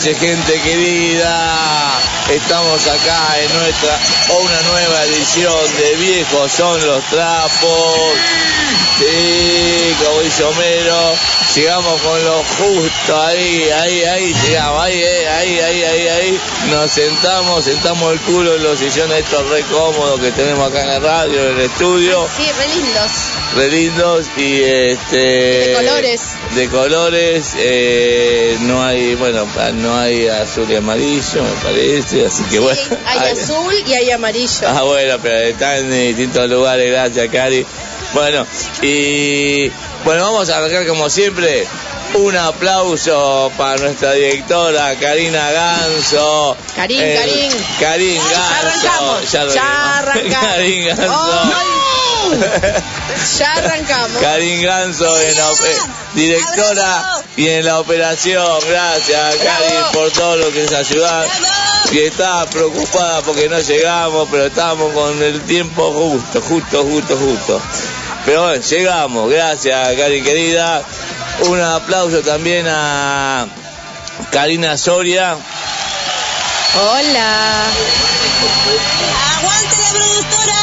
Noches, gente querida. Estamos acá en nuestra una nueva edición de Viejos son los trapos. Sí, como dice Homero, llegamos con lo justo ahí, ahí, ahí, llegamos, ahí, eh, ahí, ahí, ahí, ahí. Nos sentamos, sentamos el culo en los sillones estos re cómodos que tenemos acá en la radio, en el estudio. Sí, re lindos. Re lindos y este. De colores. De colores, eh, no hay, bueno, no hay azul y amarillo, me parece, así que bueno. Sí, hay azul y hay amarillo. Ah, bueno, pero están en distintos lugares, gracias, Cari. Bueno, y bueno, vamos a arrancar como siempre. Un aplauso para nuestra directora Karina Ganso. Karin, Eh, Karin. Karin Ya Ganso. arrancamos, ya arrancamos. Karin Ganso. Oh, Ya arrancamos. Karin Ganso, en la eh, directora y en la operación. Gracias, Karin, por todo lo que nos ayudan. Y está preocupada porque no llegamos, pero estamos con el tiempo justo, justo, justo, justo. Pero bueno, llegamos. Gracias, Karin querida. Un aplauso también a Karina Soria. Hola. ¡Aguante la productora!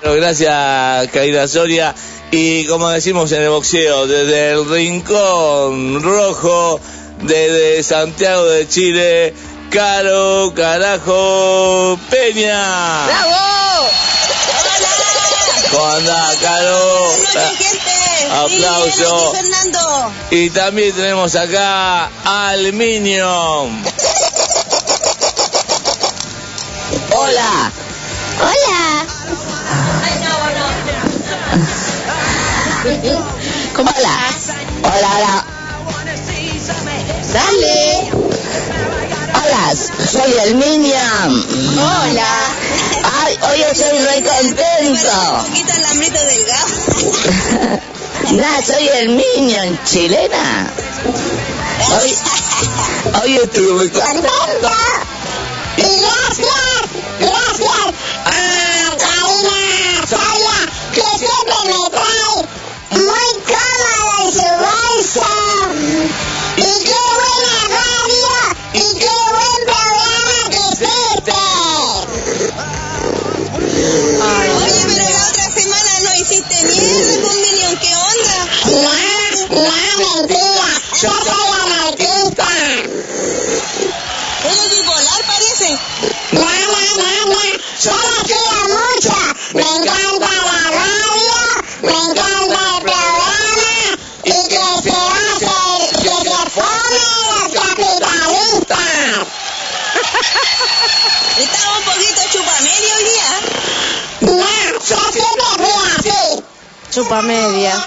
Bueno, gracias, Karina Soria. Y como decimos en el boxeo, desde el Rincón Rojo, desde Santiago de Chile, Caro Carajo Peña. ¡Bravo! ¿Cómo andás, Caro? Aplauso. Sí, Fernando. Y también tenemos acá Aluminium. Hola. Soy el Miniam. Hola. Ay, hoy estoy muy Un contento. poquito el hambrito delgado. Nah, soy el Minion chilena. Hoy, hoy estoy muy contento. Y gracias Chupa media.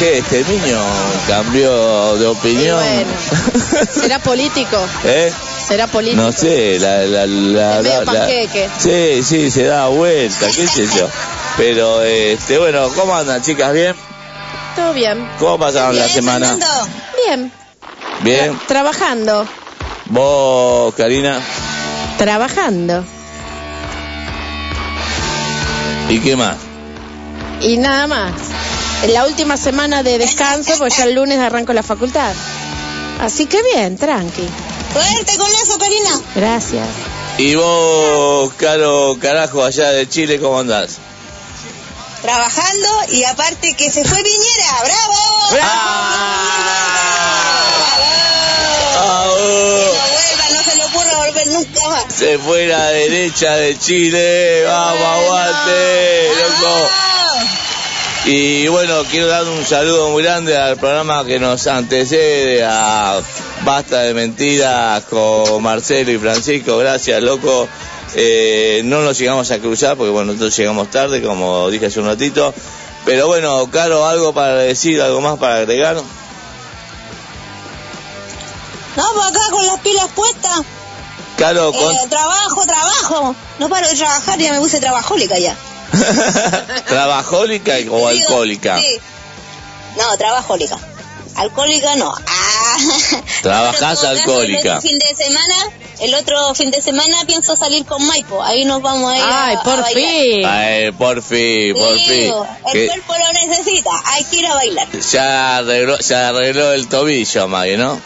Che, este niño cambió de opinión. bueno. ¿Será político? ¿Eh? ¿Será político? No sé, la, la, la, Es medio la- la- panqueque. Sí, sí, se da vuelta, qué sé yo. Pero, este, bueno, ¿cómo andan, chicas? ¿Bien? Todo bien. ¿Cómo pasaron la Bien, semana? Fernando. Bien. ¿Bien? Trabajando. ¿Vos, Karina? Trabajando. ¿Y qué más? Y nada más. En la última semana de descanso, pues ya el lunes arranco la facultad. Así que bien, tranqui. Suerte con eso, Karina. Gracias. ¿Y vos, Caro Carajo, allá de Chile, cómo andás? Trabajando y aparte que se fue Piñera. ¡Bravo! ¡Ah! Vuelva, no se le ocurra volver nunca más. Se fue la derecha de Chile, vamos, aguante, loco. Y bueno, quiero dar un saludo muy grande al programa que nos antecede, a Basta de Mentiras con Marcelo y Francisco. Gracias, loco. Eh, no nos llegamos a cruzar porque bueno, nosotros llegamos tarde, como dije hace un ratito. Pero bueno, Caro, algo para decir, algo más para agregar. No, pues acá con las pilas puestas. Caro, con... Eh, trabajo, trabajo. No paro de trabajar, ya me puse trabajólica ya. ¿Trabajólica o Digo, alcohólica? Sí. No, trabajólica. Alcohólica no. Ah. Trabajás alcohólica. El otro fin de semana, el otro fin de semana pienso salir con Maipo. Ahí nos vamos a ir a- Ay, a por fin. Ay, por fin, por fin. El cuerpo lo necesita. Hay que ir a bailar. ya arregló, ya arregló el tobillo, Maggie, ¿no?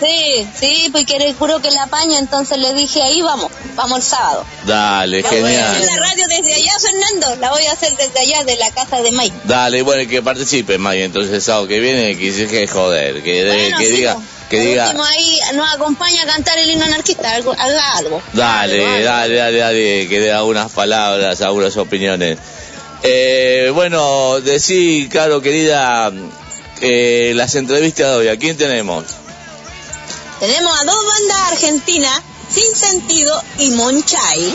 Sí, sí, porque le juro que la apaña, entonces le dije ahí vamos, vamos el sábado. Dale, La voy a hacer genial. la radio desde allá, Fernando. La voy a hacer desde allá, de la casa de Mike. Dale, bueno, que participe, Maggie, entonces el sábado que viene, que que joder, que, Bueno, que sí, diga, pues. que diga, último ahí nos acompaña a cantar el himno anarquista, algo, haga algo. dale, dale, dale, dale, que dé algunas palabras, algunas opiniones. Eh, bueno, decí, Caro, querida, eh, las entrevistas de hoy, ¿a quién tenemos? Tenemos a dos bandas argentinas, Sin Sentido y Monchay.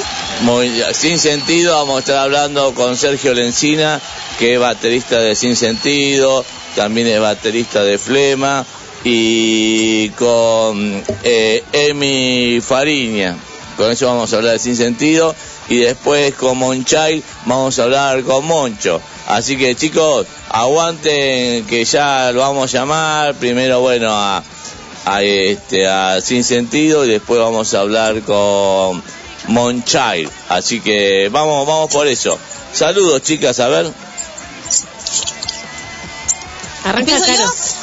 Sin sentido, vamos a estar hablando con Sergio Lencina, que es baterista de Sin Sentido, también es baterista de Flema, y con eh, Emi Fariña. Con eso vamos a hablar de Sin Sentido, y después con Monchay vamos a hablar con Moncho. Así que chicos, aguanten que ya lo vamos a llamar. Primero, bueno, a, a este a Sin Sentido y después vamos a hablar con Monchild. Así que vamos, vamos por eso. Saludos chicas, a ver. Arranca.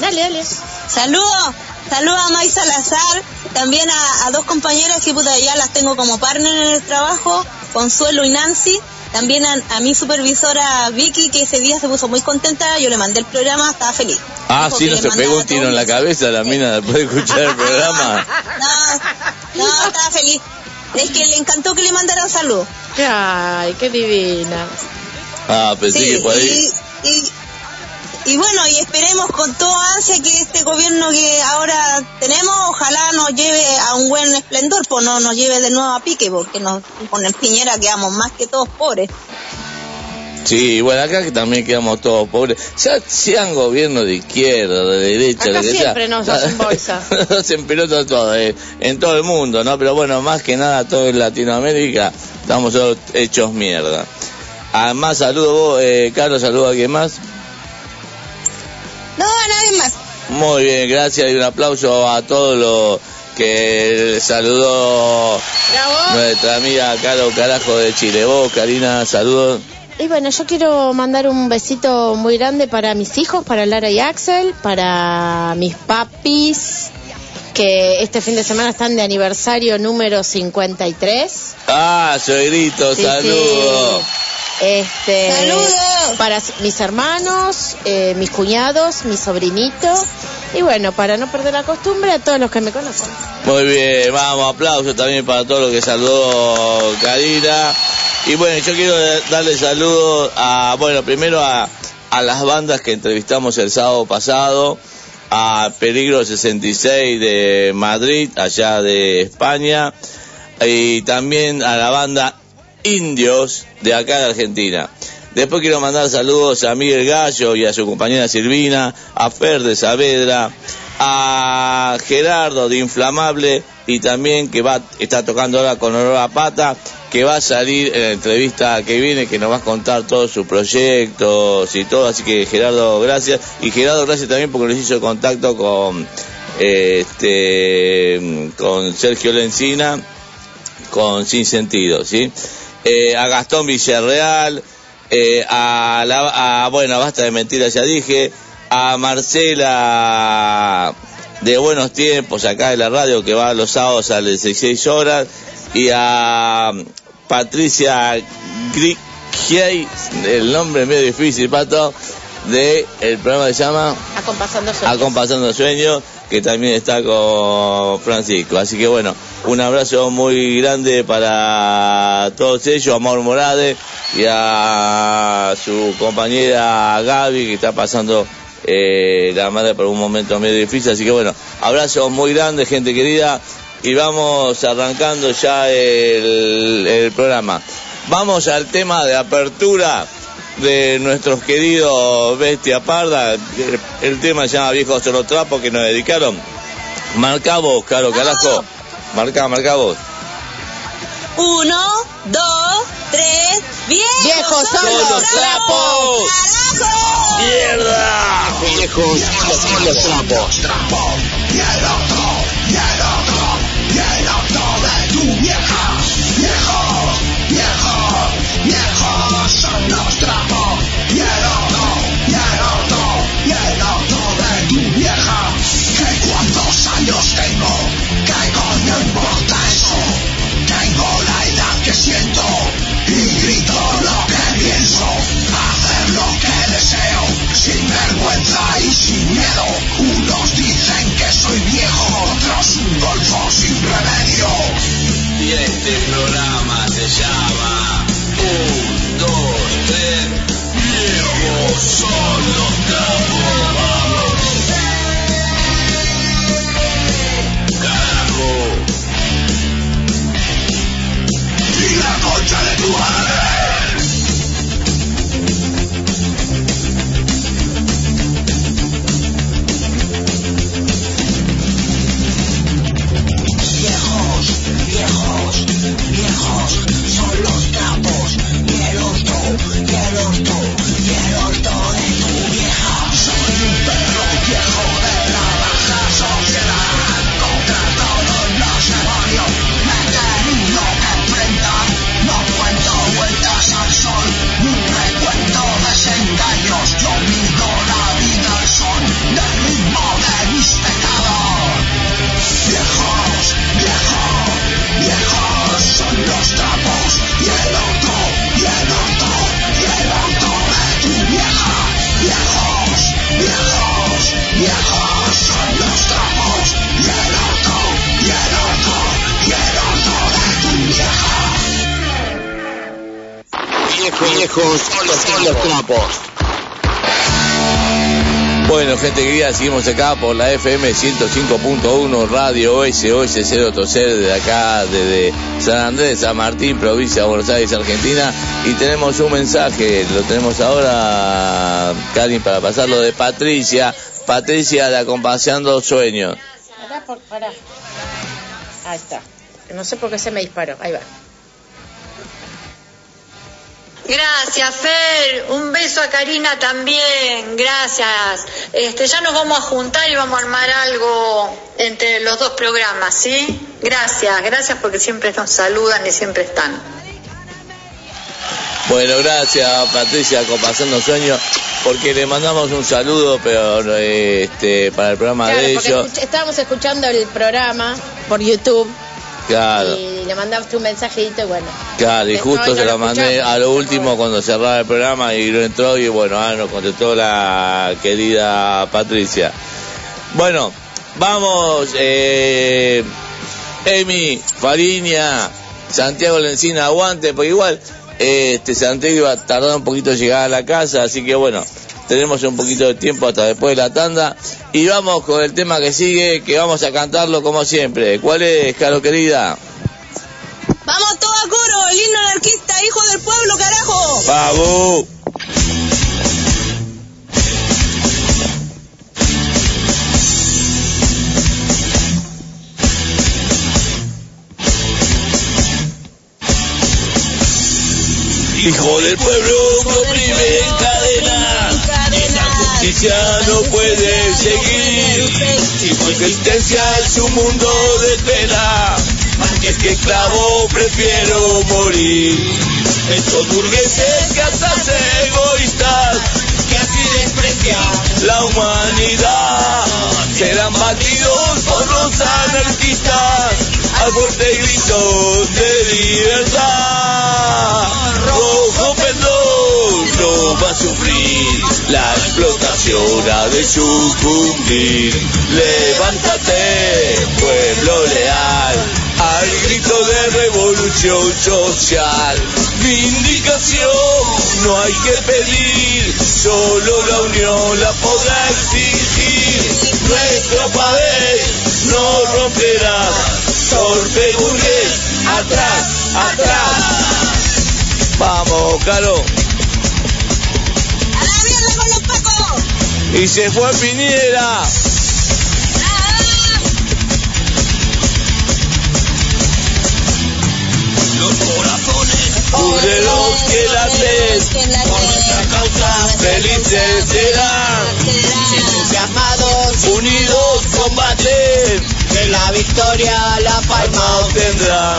Dale, dale. Saludos, saludos a May Salazar, también a, a dos compañeras que puta ya las tengo como partner en el trabajo, Consuelo y Nancy. También a, a mi supervisora Vicky, que ese día se puso muy contenta, yo le mandé el programa, estaba feliz. Ah, Dijo sí, no se pegó un tiro en la un- cabeza la mina después de escuchar el programa. No, no, estaba feliz. es que le encantó que le mandaran salud. Ay, qué divina. Ah, pensé Sí, que por ahí. y, y, y bueno, y esperemos con toda ansia que este gobierno que ahora tenemos, ojalá nos lleve a un buen esplendor, pues no nos lleve de nuevo a pique, porque nos, con el Piñera quedamos más que todos pobres. Sí, bueno, acá que también quedamos todos pobres. Ya sean gobiernos de izquierda, de derecha, Acá que siempre sea. nos hacen bolsa. nos empelota todo, eh, en todo el mundo, ¿no? Pero bueno, más que nada todo en Latinoamérica estamos todos hechos mierda. Además, saludo vos, eh, Carlos, saludo a quien más. Muy bien, gracias y un aplauso a todos los que saludó Bravo. nuestra amiga Caro Carajo de Chile. Vos, Karina, saludos. Y bueno, yo quiero mandar un besito muy grande para mis hijos, para Lara y Axel, para mis papis, que este fin de semana están de aniversario número 53. Ah, Sí, saludos. sí. Este, Saludos. Para mis hermanos, eh, mis cuñados, mi sobrinito. Y bueno, para no perder la costumbre, a todos los que me conocen. Muy bien, vamos, aplauso también para todo lo que saludó Karina. Y bueno, yo quiero darle saludos a, bueno, primero a, a las bandas que entrevistamos el sábado pasado, a Peligro 66 de Madrid, allá de España, y también a la banda Indios de acá de Argentina. Después quiero mandar saludos a Miguel Gallo y a su compañera Silvina, a Fer de Saavedra, a Gerardo de Inflamable y también que va está tocando ahora con Aurora Pata, que va a salir en la entrevista que viene, que nos va a contar todos sus proyectos y todo. Así que Gerardo, gracias. Y Gerardo, gracias también porque nos hizo contacto con, este, con Sergio Lencina, con Sin Sentido, ¿sí? Eh, a Gastón Villarreal, eh, a, la, a, bueno, basta de mentiras, ya dije, a Marcela de Buenos Tiempos, acá de la radio, que va los sábados a las 16 horas, y a Patricia Grigiey, el nombre es medio difícil, Pato, de el programa que se llama Acompasando sueños. Acompasando Sueños, que también está con Francisco. Así que bueno, un abrazo muy grande para todos ellos, a Mauro Morade y a su compañera Gaby, que está pasando eh, la madre por un momento medio difícil. Así que bueno, abrazo muy grande, gente querida, y vamos arrancando ya el, programa. Vamos al tema de apertura de nuestros queridos Bestia Parda. El, tema se llama Viejos Solo Trapo que nos dedicaron. Marca vos, Caro Carajo. Marca, marca vos. Uno, dos, tres, viejos, Viejos son los trapos. trapos. ¡Carajo! ¡Mierda! Viejos son los trapos. Unos dicen que soy viejo, otros un golfo sin remedio. Y este programa se llama Un, dos, tres, viejos son los cabos. Carajo. Y la concha de tu alma. Viejos son los trapos. Bueno, gente querida, seguimos acá por la FM 105.1 Radio SOS 030 de acá, desde San Andrés, San Martín, provincia de Buenos Aires, Argentina. Y tenemos un mensaje, lo tenemos ahora, Karin, para pasarlo de Patricia. Patricia de Acompañando Sueños. Pará, por, pará. Ahí está. No sé por qué se me disparó. Ahí va. Gracias, Fer. Un beso a Karina también. Gracias. Este, ya nos vamos a juntar y vamos a armar algo entre los dos programas, ¿sí? Gracias, gracias porque siempre nos saludan y siempre están. Bueno, gracias Patricia, Compasando Sueños, porque le mandamos un saludo, pero este, para el programa Claro, de ellos. escuch- estábamos escuchando el programa por YouTube Claro. y le mandaste un mensajito y bueno. Claro, y justo no se lo mandé a lo último cuando cerraba el programa y lo entró y bueno, ahora nos contestó la querida Patricia. Bueno, vamos, eh, Emi, Fariña, Santiago Lencina, aguante, porque igual este Santiago iba a tardar un poquito en llegar a la casa, así que bueno, tenemos un poquito de tiempo hasta después de la tanda y vamos con el tema que sigue, que vamos a cantarlo como siempre. ¿Cuál es, Caro querida? Vamos todo a coro, el himno anarquista, hijo del pueblo, carajo. ¡Vamos! Hijo del pueblo oprime en cadena, esa justicia no puede seguir. Si su existencia es un mundo de pena, antes que esclavo prefiero morir. Estos burgueses se egoístas, que así desprecian la humanidad, serán batidos por los anarquistas al fuerte grito de libertad. Rojo perdón no va a sufrir, la explotación ha de sucumbir. Levántate, pueblo leal, al grito de revolución social. Vindicación no hay que pedir, solo la unión la podrá exigir. Nuestro país no romperá, torpe burgués, atrás, atrás. Vamos, Caro. A la mierda con los pacos. Y se fue Piñera. Los corazones de los que laten por nuestra causa felices serán. Entusiasmados, unidos combaten, que la victoria la palma obtendrá.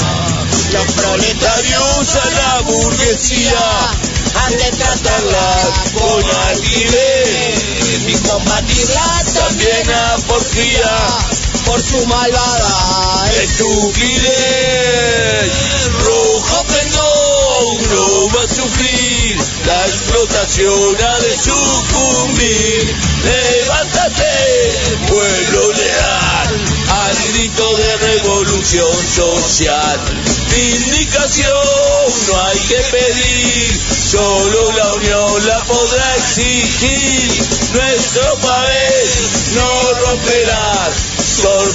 Los proletarios a la burguesía han de tratarla con altivez y combatirla también a porfía por su malvada estupidez. Rojo pendón no va a sufrir, la explotación ha de sucumbir. Levántate, pueblo leal, al grito de revolución social. Vindicación no hay que pedir, solo la unión la podrá exigir. Nuestro país no romperá,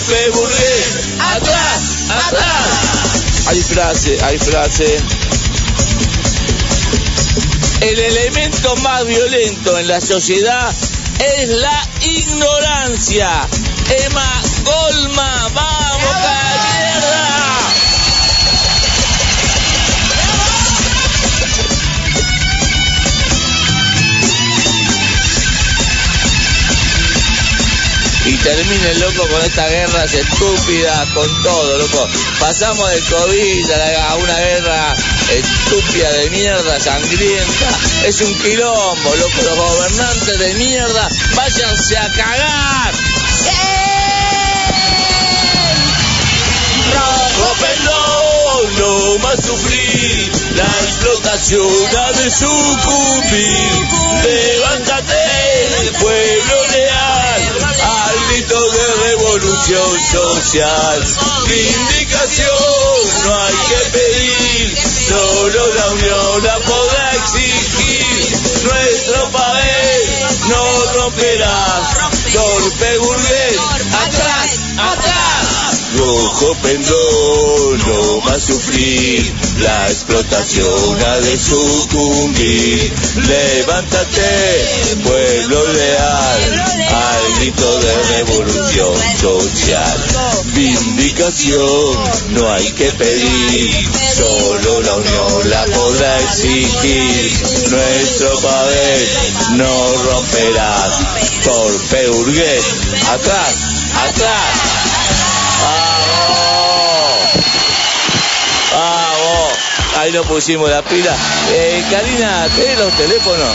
burgués, atrás, atrás. Hay frase, hay frase. El elemento más violento en la sociedad es la ignorancia. Emma Golma, vamos. Y termine, loco, con estas guerras estúpidas, con todo, loco. Pasamos del COVID a, una guerra estúpida de mierda, sangrienta. Es un quilombo, loco. Los gobernantes de mierda, váyanse a cagar. No más sufrir, la explotación ha de sucumbir. Levántate, pueblo revolución social. Vindicación no hay que pedir, Solo la unión la podrá exigir. Nuestro papel no romperás. Torpe burgués, atrás, atrás. Rojo pendón no va sufrir. La explotación ha de sucumbir. Levántate, pueblo leal, al grito de revolución social. Vindicación no hay que pedir, solo la unión la podrá exigir. Nuestro papel no romperás, torpe burgués, atrás, atrás. ¡Vamos! ¡Vamos! Ahí nos pusimos la pila. Eh, Karina, ¿tenés los teléfonos?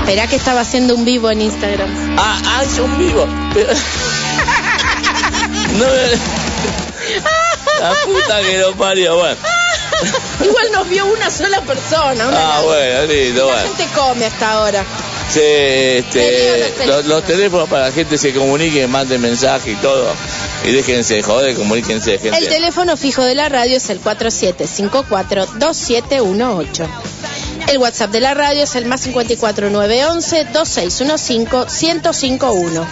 Esperá que estaba haciendo un vivo en Instagram. Ah, ah, es un vivo. Pero... no me... La puta que lo parió, bueno. Igual nos vio una sola persona. Una Ah, bueno, lindo, La bueno. gente come hasta ahora. Sí, este, los, los los teléfonos. teléfonos para la gente se comunique, manden mensaje y todo. Y déjense de joder, comuníquense, gente. El teléfono fijo de la radio es el 4754-2718. El WhatsApp de la radio es el más 54911-2615-1051.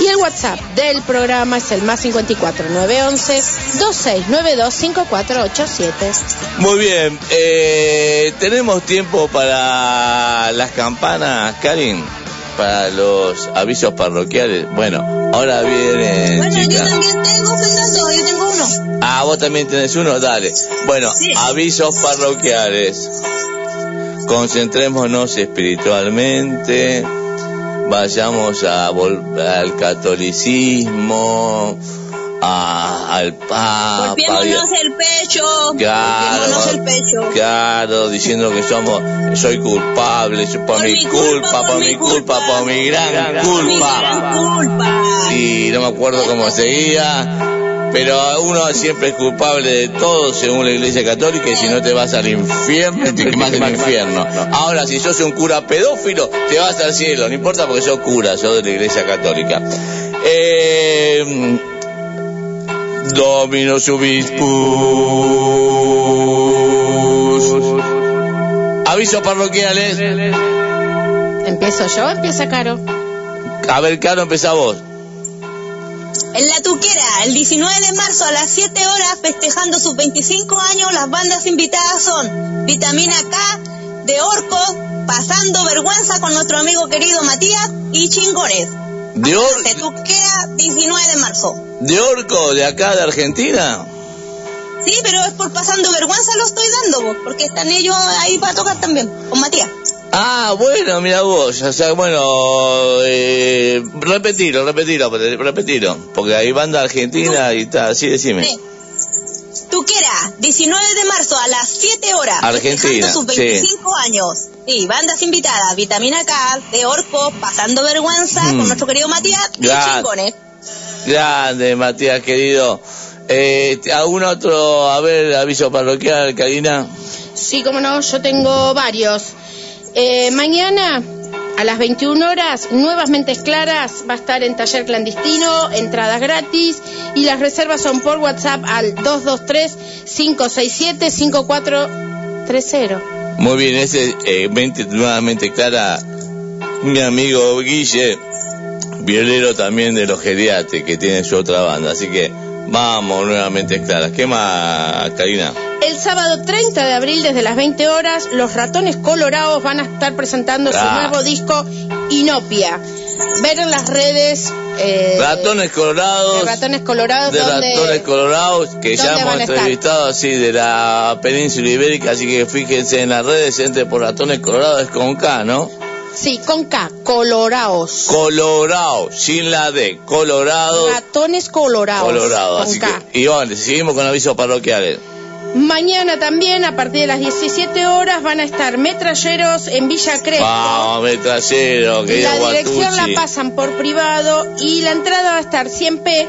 Y el WhatsApp del programa es el más 54911-2692-5487. Muy bien, eh, tenemos tiempo para las campanas, Karin, para los avisos parroquiales. Bueno, ahora vienen Bueno, yo también tengo pedazo, yo tengo uno. Ah, vos también tenés uno, dale. Bueno, Sí. avisos parroquiales. Concentrémonos espiritualmente. Vayamos a al catolicismo, a- al Papa. Golpeémonos el pecho. Claro, el pecho. claro, diciendo que somos, soy culpable, soy por, mi culpa, por mi culpa, por mi gran Por mi culpa. gran culpa. Y no me acuerdo cómo seguía, pero uno siempre es culpable de todo según la Iglesia Católica y si no te vas al infierno, te quemas en el infierno. Ahora, si sos un cura pedófilo, te vas al cielo, no importa porque sos cura, sos de la Iglesia Católica. Eh, Dominus Ubispus. Avisos parroquiales. ¿Empiezo yo o empieza Caro? A ver, Caro, empezá vos. En La Tuquera, el 19 de marzo a las 7 horas, festejando sus 25 años, las bandas invitadas son Vitamina K, de Orco, Pasando Vergüenza con nuestro amigo querido Matías y Chingones. De, Or- De Tuquera, 19 de marzo. de Orco, de acá, de Argentina. Sí, pero es por Pasando Vergüenza lo estoy dando, vos, porque están ellos ahí para tocar también, con Matías. Ah, bueno, mira vos, o sea, bueno, eh, repetilo, repetilo, repetilo, porque hay banda argentina y tal, así decime. Sí. Tuquera, 19 de marzo a las 7 horas. Argentina, sus sí. 25 años. Sí, bandas invitadas, Vitamina K, de Orco, Pasando Vergüenza, Mm. con nuestro querido Matías y Ya. Chingones. Grande, Matías, querido. Eh, ¿Algún otro, a ver, aviso parroquial, Karina? Sí, como no, yo tengo varios. Eh, mañana a las 21 horas, Nuevas Mentes Claras va a estar en taller clandestino, entradas gratis y las reservas son por WhatsApp al 223-567-5430. Muy bien, ese, eh, mente, nuevamente clara, mi amigo Guille, violero también de los geriates, que tiene su otra banda, así que vamos nuevamente claras. ¿Qué más, Karina? El sábado 30 de abril desde las 20 horas, los ratones colorados van a estar presentando su nuevo disco Inopia. Ver en las redes... eh, Ratones colorados. de ratones colorados de donde- ratones colorados que ya ¿Dónde hemos entrevistado así de la península ibérica, así que fíjense en las redes, entre por ratones colorados es con K, ¿no? Sí, con K, colorados. Colorado, sin la D, colorados, Ratones colorados. colorado. con Así K. que, bueno, seguimos con avisos parroquiales. Mañana también, a partir de las 17 horas, van a estar metralleros en Villa Crespo. Vamos, metrallero, querido la dirección la pasan por privado y la entrada va a estar 100p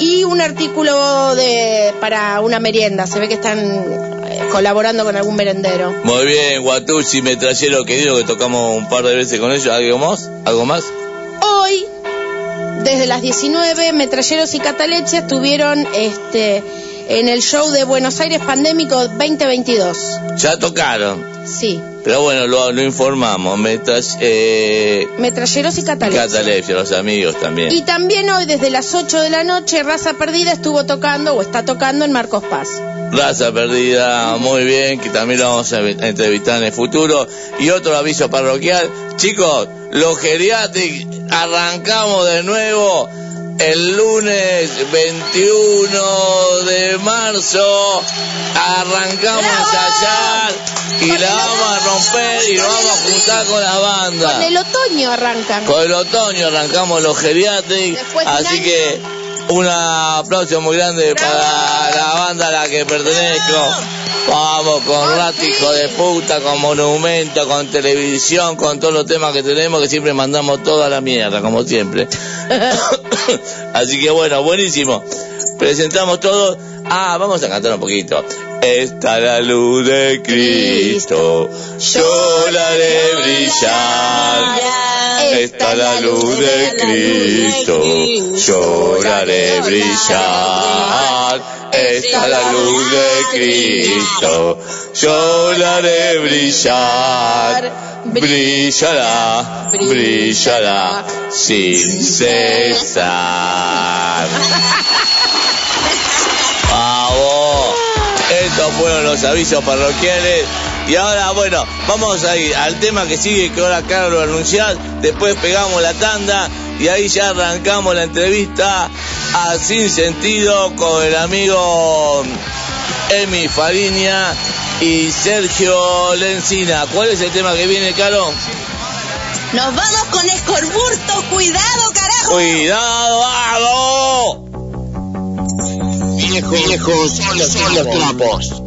y un artículo de para una merienda. Se ve que están colaborando con algún merendero. Muy bien, Guatucci, metrallero querido, que tocamos un par de veces con ellos. ¿Algo más? ¿Algo más? Hoy, desde las 19, Metralleros y Cataleche estuvieron este, en el show de Buenos Aires Pandémico 2022. Ya tocaron. Sí, Pero bueno, lo, lo informamos. Metas, eh, Metralleros y Cataleche. Catalepsia, los amigos también. Y también hoy, desde las 8 de la noche, Raza Perdida estuvo tocando o está tocando en Marcos Paz. Raza perdida, muy bien, que también lo vamos a entrevistar en el futuro. Y otro aviso parroquial. Chicos, los geriatric arrancamos de nuevo el lunes 21 de marzo. Arrancamos allá y la vamos a romper y lo vamos a juntar con la banda. Con el otoño arrancan. Con el otoño arrancamos los geriatric, así que un aplauso muy grande para la banda a la que pertenezco. Vamos con Rat, hijo de puta, con Monumento, con televisión, con todos los temas que tenemos que siempre mandamos toda la mierda, como siempre. Así que bueno, buenísimo. Presentamos todo. Ah, vamos a cantar un poquito. Está la luz de Cristo, yo la haré brillar. Está la luz de Cristo, yo haré brillar. Está la luz de Cristo, yo haré brillar. Brillará, brillará sin cesar. Vamos. Estos fueron los avisos parroquiales. Y ahora, bueno, vamos a ir al tema que sigue, que ahora Carlos lo va a anunciar. Después pegamos la tanda y ahí ya arrancamos la entrevista a Sin Sentido con el amigo Emi Fariña y Sergio Lencina. ¿Cuál es el tema que viene, Caro? Nos vamos con Escorburto, cuidado, carajo. ¡Cuidado, vamos! Viejos, viejos son los, son los trapos.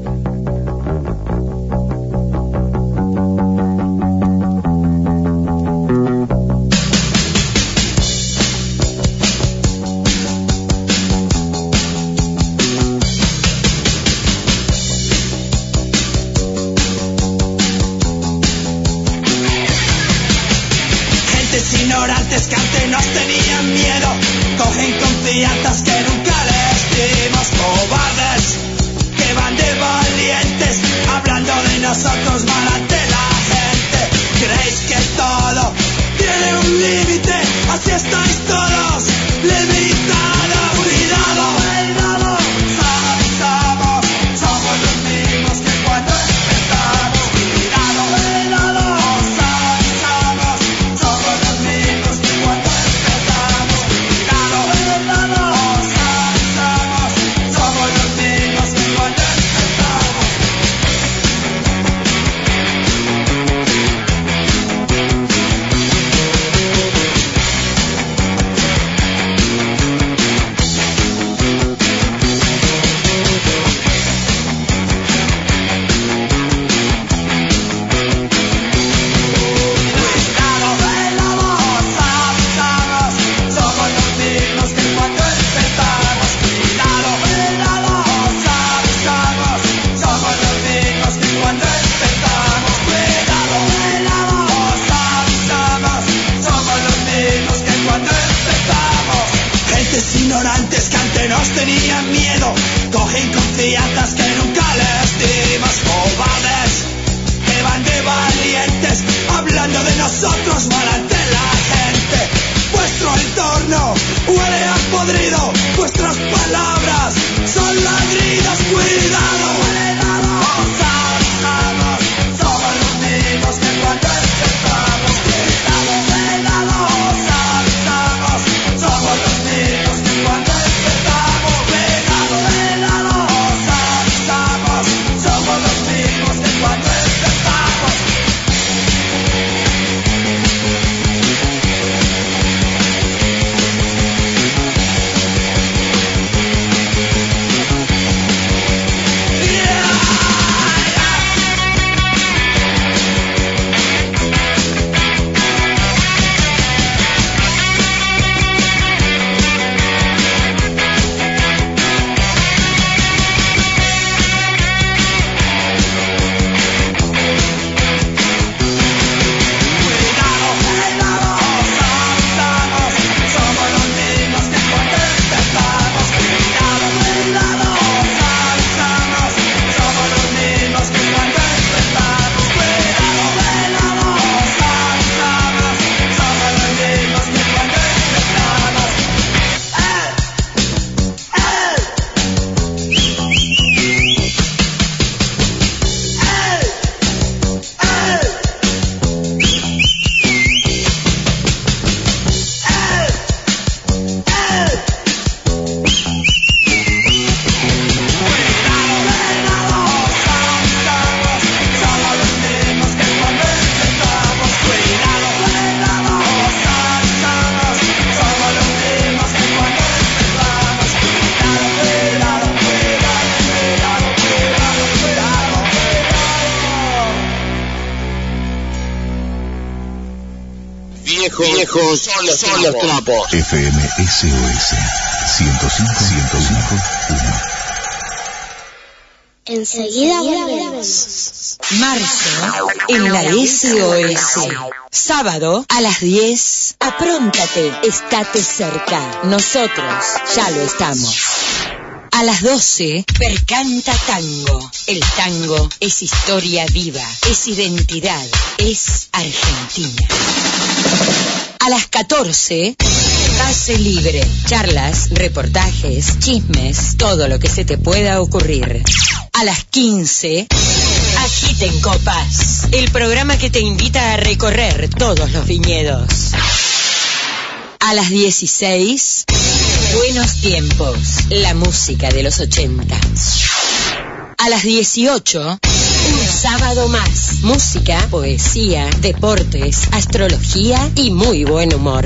FM SOS 105 105 Enseguida volvemos. Marzo en la SOS. Sábado a las 10. Apróntate, estate cerca. Nosotros ya lo estamos. A las 12, Percanta Tango. El tango es historia viva, es identidad, es Argentina. A las 14, Pase Libre. Charlas, reportajes, chismes, todo lo que se te pueda ocurrir. A las 15, Agiten Copas. El programa que te invita a recorrer todos los viñedos. A las 16, Buenos Tiempos. La música de los 80. A las 18, un sábado más. Música, poesía, deportes, astrología y muy buen humor.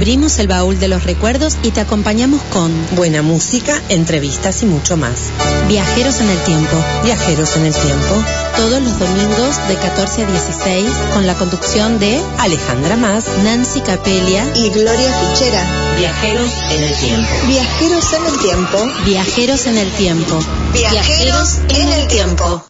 Abrimos el baúl de los recuerdos y te acompañamos con Buena música, entrevistas y mucho más. Viajeros en el Tiempo. Viajeros en el tiempo. Todos los domingos de 14 a 16 con la conducción de Alejandra Más. Nancy Capelia. y Gloria Fichera. Viajeros en el Tiempo. Viajeros en el tiempo. Viajeros en el Tiempo. Viajeros en el tiempo.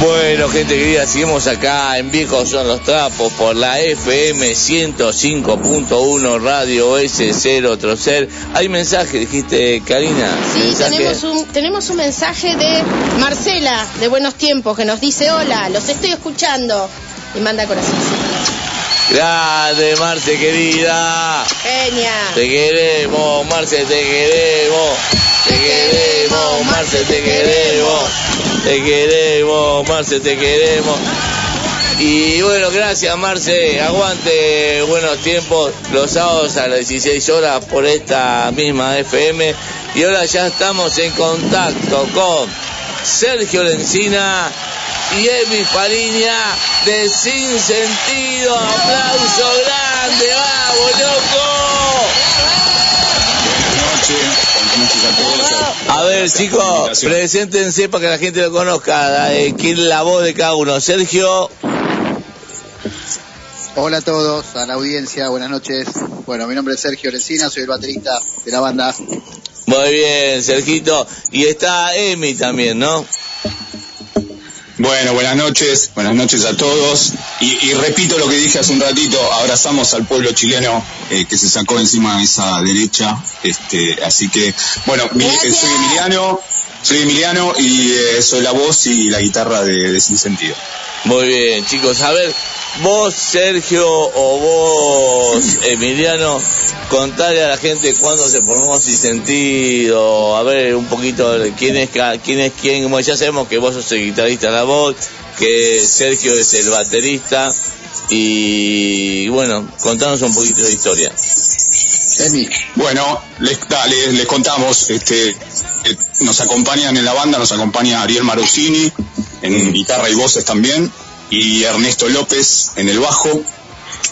Bueno, gente querida, seguimos acá en Viejos son los trapos por la FM 105.1 Radio S0 Trocer. Hay mensaje, dijiste, Karina. Sí, Mensaje. tenemos un, tenemos un mensaje de Marcela, de Buenos Tiempos, que nos dice, hola, los estoy escuchando. Y manda corazoncito. Grande, Marce querida. Genia. Te queremos, Marce, te queremos. Te queremos, Marce, te queremos. Te queremos, Marce, te queremos. Y bueno, gracias Marce, aguante buenos tiempos los sábados a las 16 horas por esta misma FM. Y ahora ya estamos en contacto con Sergio Lencina y Emi Fariña de Sin Sentido. Aplauso grande, vamos, loco. A ver, chicos, preséntense para que la gente lo conozca. Eh, ¿Quién es la voz de cada uno? Sergio. Hola a todos, a la audiencia, buenas noches. Bueno, mi nombre es Sergio Lesina, soy el baterista de la banda. Muy bien, Sergito. Y está Emi también, ¿no? Bueno, buenas noches, buenas noches a todos. Y, y repito lo que dije hace un ratito, abrazamos al pueblo chileno eh, que se sacó encima de esa derecha. Este, así que, bueno, mi- eh, soy Emiliano, soy Emiliano y eh, soy la voz y la guitarra de, de Sin Sentido. Muy bien, chicos. A ver, vos, Sergio, o vos, Emiliano, contale a la gente cuándo se formó Sin Sentido. A ver, un poquito quién es, quién es quién. Como ya sabemos que vos sos el guitarrista de la voz, que Sergio es el baterista. Y bueno, contanos un poquito de historia. Bueno, les, da, les, les contamos, este, nos acompañan en la banda, nos acompaña Ariel Marusini en guitarra y voces también, y Ernesto López en el bajo.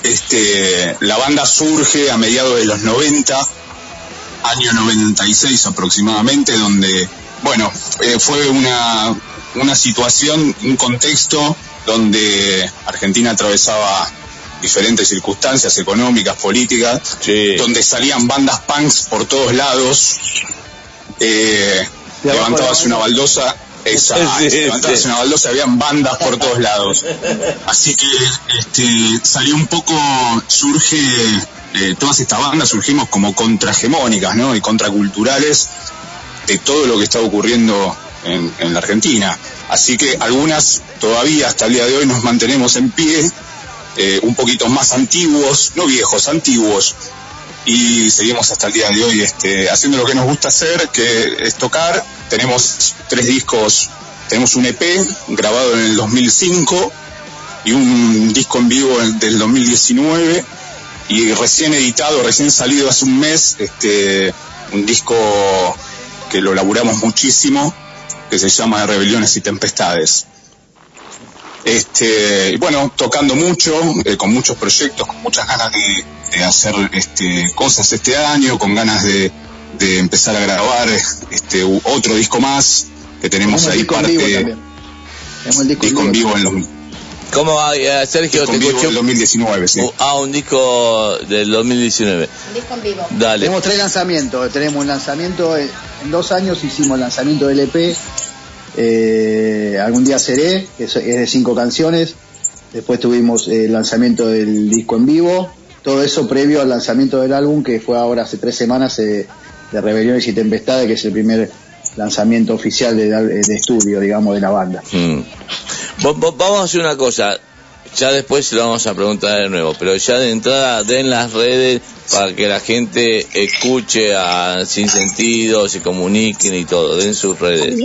Este, la banda surge a mediados de los 90, año 96 aproximadamente, donde, bueno, eh, fue una, una situación, un contexto donde Argentina atravesaba diferentes circunstancias económicas, políticas, donde salían bandas punks por todos lados, eh, levantabas una baldosa, esa, Sí, una baldosa, habían bandas por todos lados. Así que este, salió un poco, surge, eh, todas estas bandas surgimos como contrahegemónicas, ¿no? Y contraculturales de todo lo que está ocurriendo en, en la Argentina. Así que algunas todavía hasta el día de hoy nos mantenemos en pie, eh, un poquito más antiguos, no viejos, antiguos, y seguimos hasta el día de hoy este, haciendo lo que nos gusta hacer, que es tocar. Tenemos tres discos, tenemos un EP grabado en el 2005 y un disco en vivo del 2019 y recién editado, recién salido hace un mes, este, un disco que lo laburamos muchísimo, que se llama Rebeliones y Tempestades. Este, y bueno, tocando mucho, eh, con muchos proyectos, con muchas ganas de, de hacer este, cosas este año, con ganas de, de empezar a grabar este, otro disco más, que tenemos ahí disco en parte. Tenemos el disco, disco en vivo en los ¿Cómo va, eh, Sergio? disco Te en vivo escucho. del 2019, sí. Uh, Ah, un disco del 2019. Disco en vivo. Dale. Tenemos tres lanzamientos. Tenemos un lanzamiento, eh, en dos años hicimos el lanzamiento del EP. eh, Algún día seré, que es de cinco canciones. Después tuvimos el lanzamiento del disco en vivo. Todo eso previo al lanzamiento del álbum, que fue ahora hace tres semanas eh, de Rebeliones y Tempestades, que es el primer lanzamiento oficial de, de estudio, digamos, de la banda. Mm. Va- va- Vamos a hacer una cosa. Ya después se lo vamos a preguntar de nuevo, pero ya de entrada den las redes para que la gente escuche a Sin Sentido, se comuniquen y todo, den sus redes.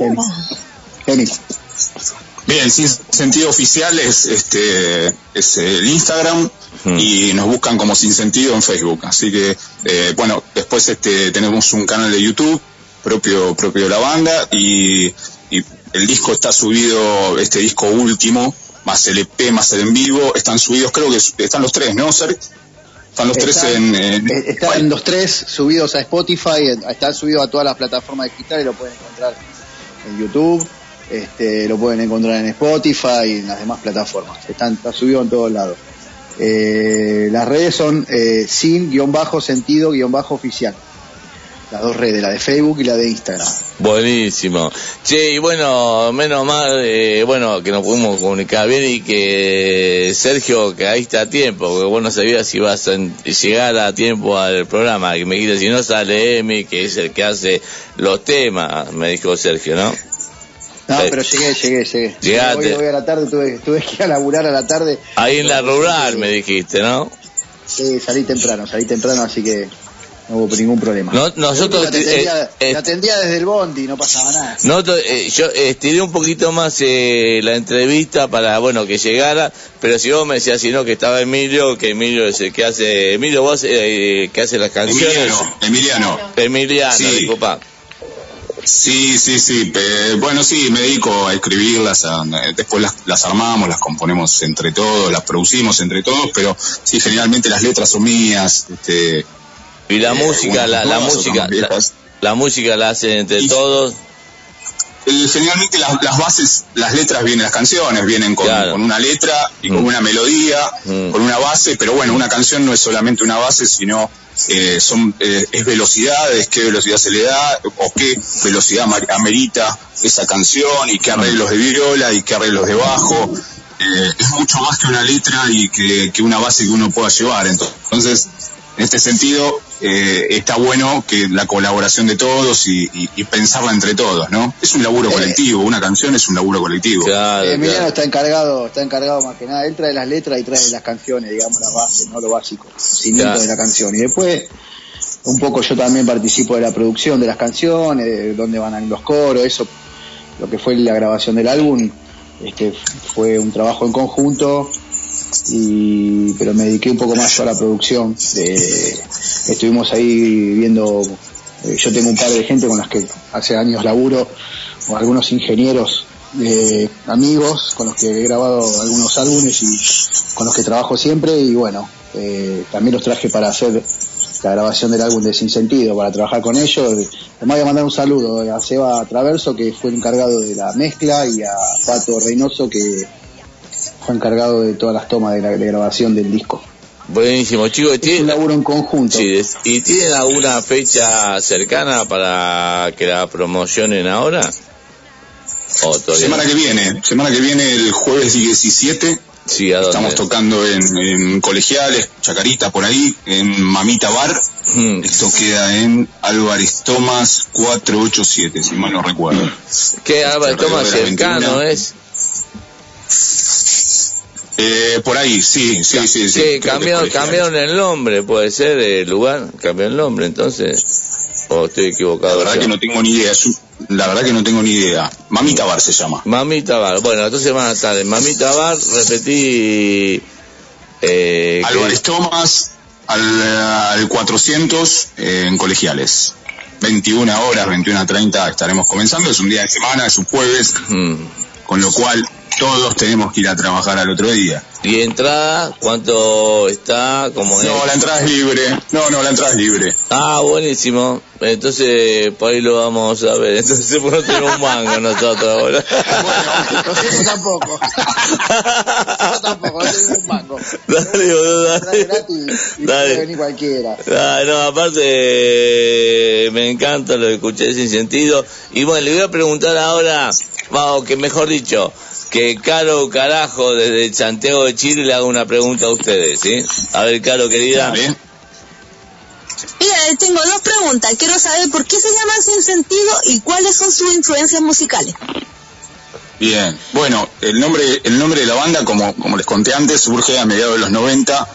Bien, sin sentido oficial es este es el Instagram y nos buscan como sin sentido en Facebook. Así que eh, bueno, después este tenemos un canal de YouTube propio propio de la banda y, y el disco está subido, este disco último más el EP más el en vivo están subidos, creo que están los tres, ¿no? Ser? Están los tres Están- en, en- eh, Están los tres subidos a Spotify, están subidos a todas las plataformas digitales, lo pueden encontrar en YouTube, este, lo pueden encontrar en Spotify y en las demás plataformas. Están, está subido en todos lados. Eh, las redes son eh, sin guion bajo sentido guion bajo oficial. Las dos redes, la de Facebook y la de Instagram. Buenísimo. Che, y bueno, menos mal, eh, bueno, que nos pudimos comunicar bien y que Sergio, que ahí está a tiempo, porque vos no sabías si ibas a llegar a tiempo al programa, que me dijiste, si no sale Emi, que es el que hace los temas, me dijo Sergio, ¿no? No, Sí. pero llegué, llegué, llegué. Llegaste. Hoy, hoy a la tarde tuve, tuve que ir a laburar a la tarde. Ahí en la rural, me dijiste, ¿no? Sí, salí temprano, salí temprano, así que no hubo ningún problema. No, nosotros, Te atendía, eh, eh, te atendía desde el bondi, no pasaba nada. No, eh, yo estiré un poquito más eh, la entrevista para, bueno, que llegara, pero si vos me decías, si no, que estaba Emilio, que Emilio es el que hace, Emilio, vos, eh, que hace las canciones. Emiliano, Emiliano. Emiliano, Sí. disculpa. Sí, sí, sí. eh, bueno, sí, me dedico a escribirlas, a- después las, las armamos, las componemos entre todos, las producimos entre todos, pero sí, generalmente las letras son mías. Este, Y la eh, música, la, música, la música la hacen entre todos. Eh, generalmente las, las bases, las letras vienen, las canciones vienen con, Claro. con una letra y con Mm. una melodía, Mm. con una base, pero bueno, una canción no es solamente una base, sino eh, son, eh, es velocidad, es qué velocidad se le da, o qué velocidad amerita esa canción, y qué arreglos de viola, y qué arreglos de bajo. Eh, es mucho más que una letra y que, que una base que uno pueda llevar. Entonces, en este sentido, eh, está bueno que la colaboración de todos y, y- y pensarla entre todos, ¿no? Es un laburo colectivo, una canción es un laburo colectivo. Eh, Emiliano está encargado, está encargado más que nada. Él trae las letras y trae las canciones, digamos, la base, no lo básico, el cimiento Claro. de la canción. Y después, un poco yo también participo de la producción de las canciones, de dónde van los coros, eso, lo que fue la grabación del álbum, este, fue un trabajo en conjunto. Y, pero me dediqué un poco más yo a la producción. de- estuvimos ahí viendo, eh, yo tengo un par de gente con las que hace años laburo, o algunos ingenieros eh, amigos con los que he grabado algunos álbumes y con los que trabajo siempre y bueno, eh, también los traje para hacer la grabación del álbum de Sin Sentido, para trabajar con ellos. Además voy a mandar un saludo a Seba Traverso, que fue el encargado de la mezcla, y a Pato Reynoso, que fue encargado de todas las tomas de la de grabación del disco. Buenísimo, chicos. Es un laburo en conjunto. Sí, es- ¿Y tienen alguna fecha cercana para que la promocionen ahora? ¿O todavía Semana que viene, semana que viene el jueves 17, Sí, ¿a dónde? estamos tocando en, en colegiales, Chacarita por ahí, en Mamita Bar. Hmm. Esto queda en Álvarez Tomás 487, si mal no recuerdo. ¿Qué Álvarez Alrededor Tomás cercano 21. es? Eh, por ahí, sí, sí, sí. sí que Cambiaron, cambiaron el nombre, puede ser, el lugar, cambió el nombre, entonces. ¿O estoy equivocado? La verdad que no tengo ni idea, la verdad que no tengo ni idea. Mamita Bar se llama. Mamita Bar. Bueno, entonces van a estar en Mamita Bar, repetí. Eh, que- Álvarez Tomás al, al 400 eh, en colegiales. 21 horas, 21 a 30 estaremos comenzando. Es un día de semana, es un jueves, Hmm. con lo cual todos tenemos que ir a trabajar al otro día. ¿Y entrada? ¿Cuánto está? Como No, la entrada es libre. No, no, la entrada es libre. Ah, buenísimo. Entonces, por ahí lo vamos a ver. Entonces, por no tener un mango nosotros ahora. Nosotros tampoco. Nosotros tampoco, no tenemos un mango. Dale, boludo, dale. gratis y Dale. puede venir cualquiera. Ah, no, aparte me encanta lo que escuché sin sentido. Y bueno, le voy a preguntar ahora, vamos, que mejor dicho, que Caro Carajo desde Santiago de Chile le haga una pregunta a ustedes, ¿sí? A ver, Caro, querida. Mira, eh, tengo dos preguntas. Quiero saber por qué se llaman Sin Sentido y cuáles son sus influencias musicales. Bien. Bueno, el nombre, el nombre de la banda, como, como les conté antes, surge a mediados de los 90.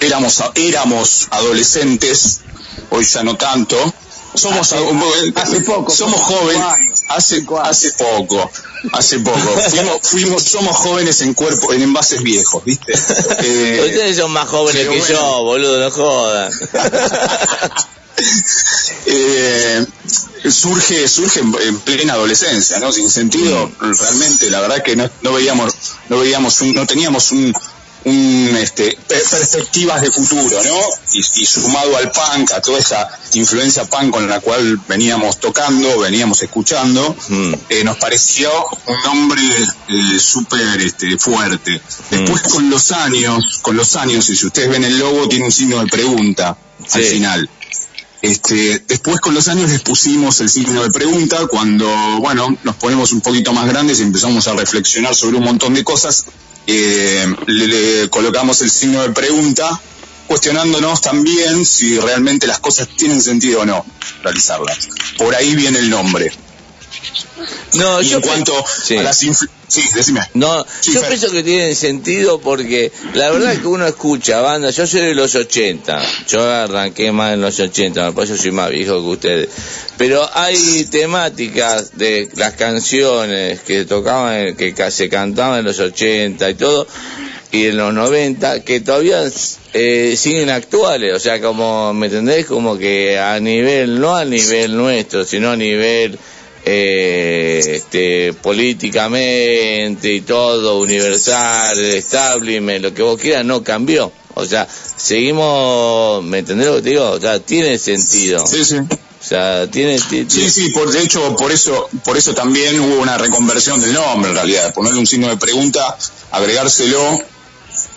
Éramos, a- éramos adolescentes, hoy ya no tanto. Somos, a- hace poco, somos jóvenes, hace, hace poco, hace poco. Fuimos, fuimos, somos jóvenes en cuerpo, en envases viejos, ¿viste? Eh, Ustedes son más jóvenes que bueno. yo, boludo, no jodan. eh, surge surge en, en plena adolescencia no sin sentido realmente la verdad que no, no veíamos no veíamos un- no teníamos un, un, este per- perspectivas de futuro no y, y sumado al punk a toda esa influencia punk con la cual veníamos tocando veníamos escuchando Mm. eh, nos pareció un nombre eh, súper este, fuerte. Después con los años con los años y si ustedes ven el logo tiene un signo de pregunta al final. Este, después con los años les pusimos el signo de pregunta cuando, bueno, nos ponemos un poquito más grandes y empezamos a reflexionar sobre un montón de cosas, eh, le, le colocamos el signo de pregunta cuestionándonos también si realmente las cosas tienen sentido o no realizarlas. Por ahí viene el nombre. No, Y yo en cuanto sí. a las influ- Sí, decime. No, Sí, yo Fer. pienso que tienen sentido porque la verdad que uno escucha bandas, yo soy de los 80, yo arranqué más en los 80, por eso soy más viejo que ustedes, pero hay temáticas de las canciones que tocaban, que se cantaban en los 80 y todo, y en los 90, que todavía eh, siguen actuales, o sea, como, ¿me entendés? Como que a nivel, no a nivel nuestro, sino a nivel eh, este, políticamente y todo, universal, el establishment, lo que vos quieras, no cambió. O sea, seguimos, ¿me entendés lo que te digo? O sea, tiene sentido. Sí, sí. O sea, tiene... ti- Sí, sí, por, de hecho, por eso, por eso también hubo una reconversión del nombre, en realidad, ponerle un signo de pregunta, agregárselo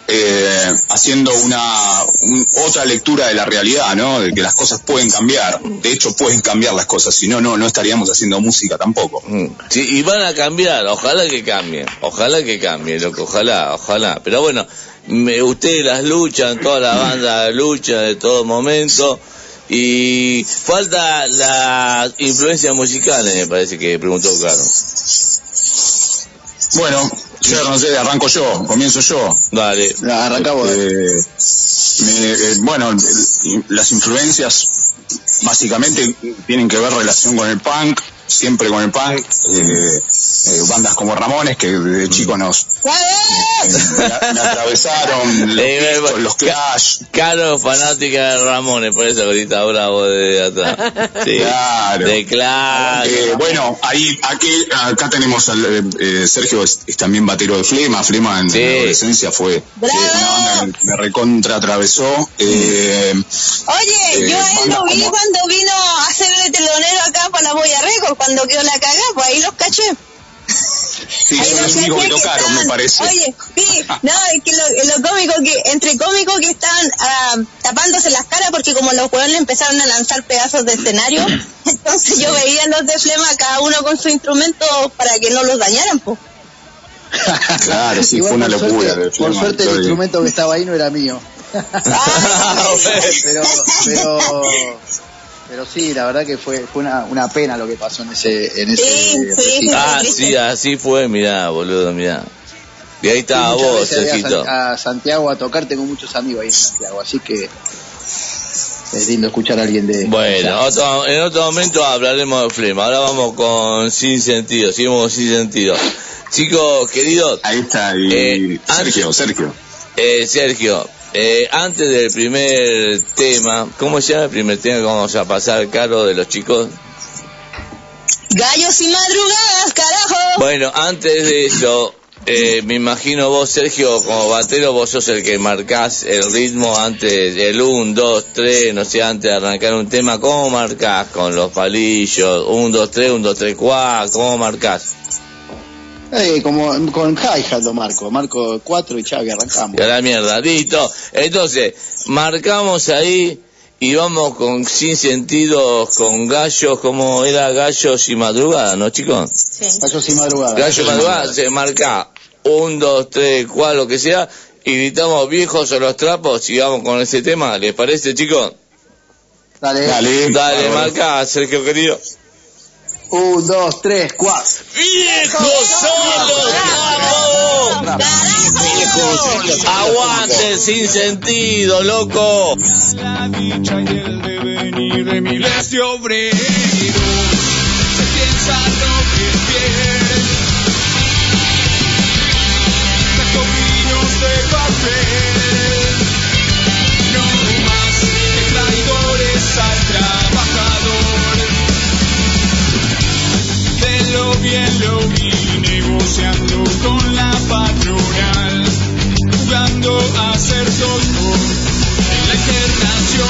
eh, haciendo una un- otra lectura de la realidad, ¿no? De que las cosas pueden cambiar. De hecho, pueden cambiar las cosas. Si no, no, no estaríamos haciendo música tampoco. Mm. Sí, y van a cambiar, ojalá que cambien, ojalá que cambien, loco, ojalá, ojalá. Pero bueno, me, ustedes las luchan, toda la banda lucha de todo momento. Y falta la influencia musical, me parece que preguntó Caro. Bueno, yo no sé, arranco yo, comienzo yo. Dale. Arranca vos. Eh, me- eh, bueno, las influencias básicamente tienen que ver relación con el punk, siempre con el punk. eh, eh, bandas como Ramones, que de chico nos me, me atravesaron, los, Eh, Beatles, los Clash. Caro fanática de Ramones, por eso ahorita bravo de atrás. Sí. Claro. De Clash. Eh, bueno, ahí aquí, acá tenemos al eh, eh, Sergio, es, es también batero de Flema. Flema en Sí. la adolescencia fue eh, una banda que me recontra atravesó. Eh, Oye, Eh, yo a él lo vi como- cuando vino a hacer de telonero acá para la Boya Record, cuando quedó la cagada, pues ahí los caché. Sí, Ahí son los únicos que tocaron, me estaban- parece. Oye, sí, no, es que lo, lo cómico que, entre cómico que estaban ah, tapándose las caras porque como los hueones empezaron a lanzar pedazos de escenario, entonces yo veía los de Flema cada uno con su instrumento para que no los dañaran, pues. Claro, sí, Igual, fue una locura. Suerte, por Flema, suerte el estoy- instrumento que estaba ahí no era mío. pero, pero, pero sí, la verdad que fue, fue una, una pena lo que pasó en ese, en ese recital. Ah, sí, así fue, mirá, boludo, mirá. Y ahí estaba muchas vos, a Sergito. San- a Santiago a tocar, tengo muchos amigos ahí en Santiago, así que es lindo escuchar a alguien de... Bueno, otro- en otro momento hablaremos de Flema. Ahora vamos con Sin Sentido, seguimos con Sin Sentido. Chicos, queridos. Ahí está, y Eh, Sergio, Sergio. Eh, Sergio, eh, antes del primer tema, ¿cómo se llama el primer tema que vamos a pasar, Caro, de los chicos? Gallos y madrugadas, carajo. Bueno, antes de eso, eh, me imagino vos, Sergio, como batero, vos sos el que marcás el ritmo antes, el 1, 2, 3, no sé, antes de arrancar un tema, ¿cómo marcás con los palillos? 1, 2, 3, 1, 2, 3, 4, ¿cómo marcás? Eh, como con hi-hat lo marco, marco 4 y que arrancamos. Y a la mierda, listo. Entonces, marcamos ahí y vamos con sin sentido, con gallos, como era gallos y madrugada, ¿no, chicos? Gallos y madrugada. Gallo y madrugada se marca un, dos, tres, cuatro, lo que sea, y gritamos viejos o los trapos y vamos con ese tema, ¿les parece, chicos? Dale. Dale, Dale. marca, Sergio querido. 1, 2, 3, 4. ¡Viejos son los trapos! ¡Aguante sin sentido, loco! La dicha y el devenir de miles de obreros se piensa lo que es bien. Jacobinos de papel, no más que traidores al bien lo vi negociando con la patronal, jugando a ser doctor en la internacional,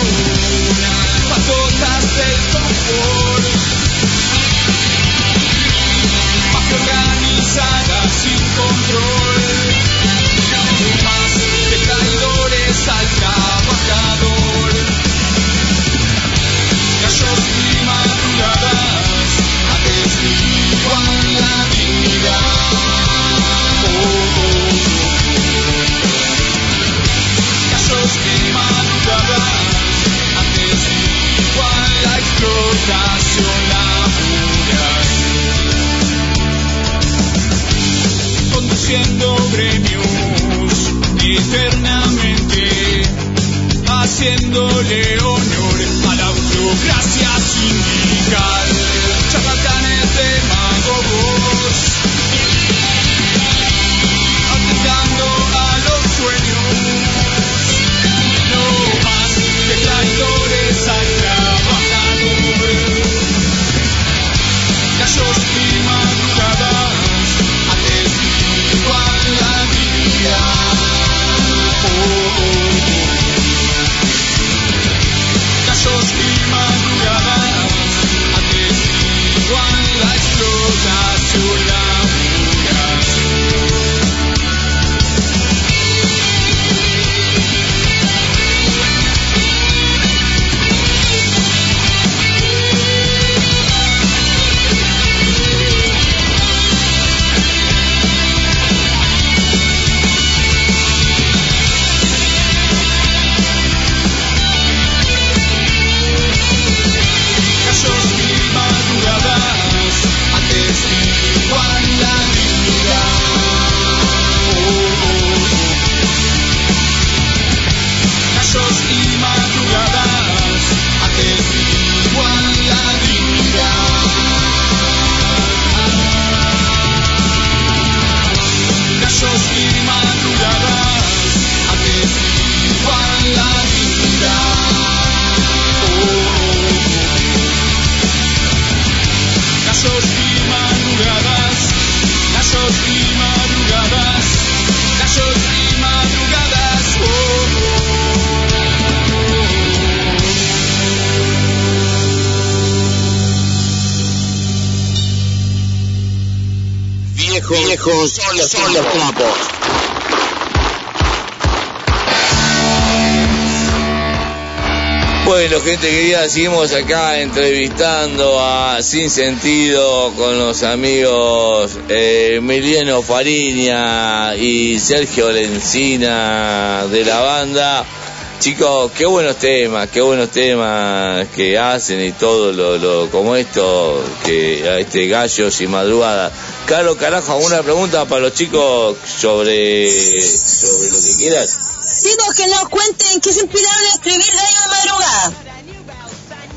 pasotas del confort, mafia organizada sin control, Conduciendo gremios eternamente, haciéndole honor a la autocracia sindical. Charlatanes demagogos, atentando a los sueños. No más que traidores al trabajador. Gallos y explotación Viejos son los, son los trapos. Bueno, gente querida, seguimos acá entrevistando a Sin Sentido con los amigos eh, Emiliano Fariña y Sergio Lencina de la banda. Chicos, qué buenos temas, qué buenos temas que hacen y todo lo, lo como esto, que a este gallos y madrugada. Carlos, carajo, ¿alguna pregunta para los chicos sobre, sobre lo que quieras? Sí, pues que nos cuenten qué se inspiraron a escribir Gallo de Madrugada.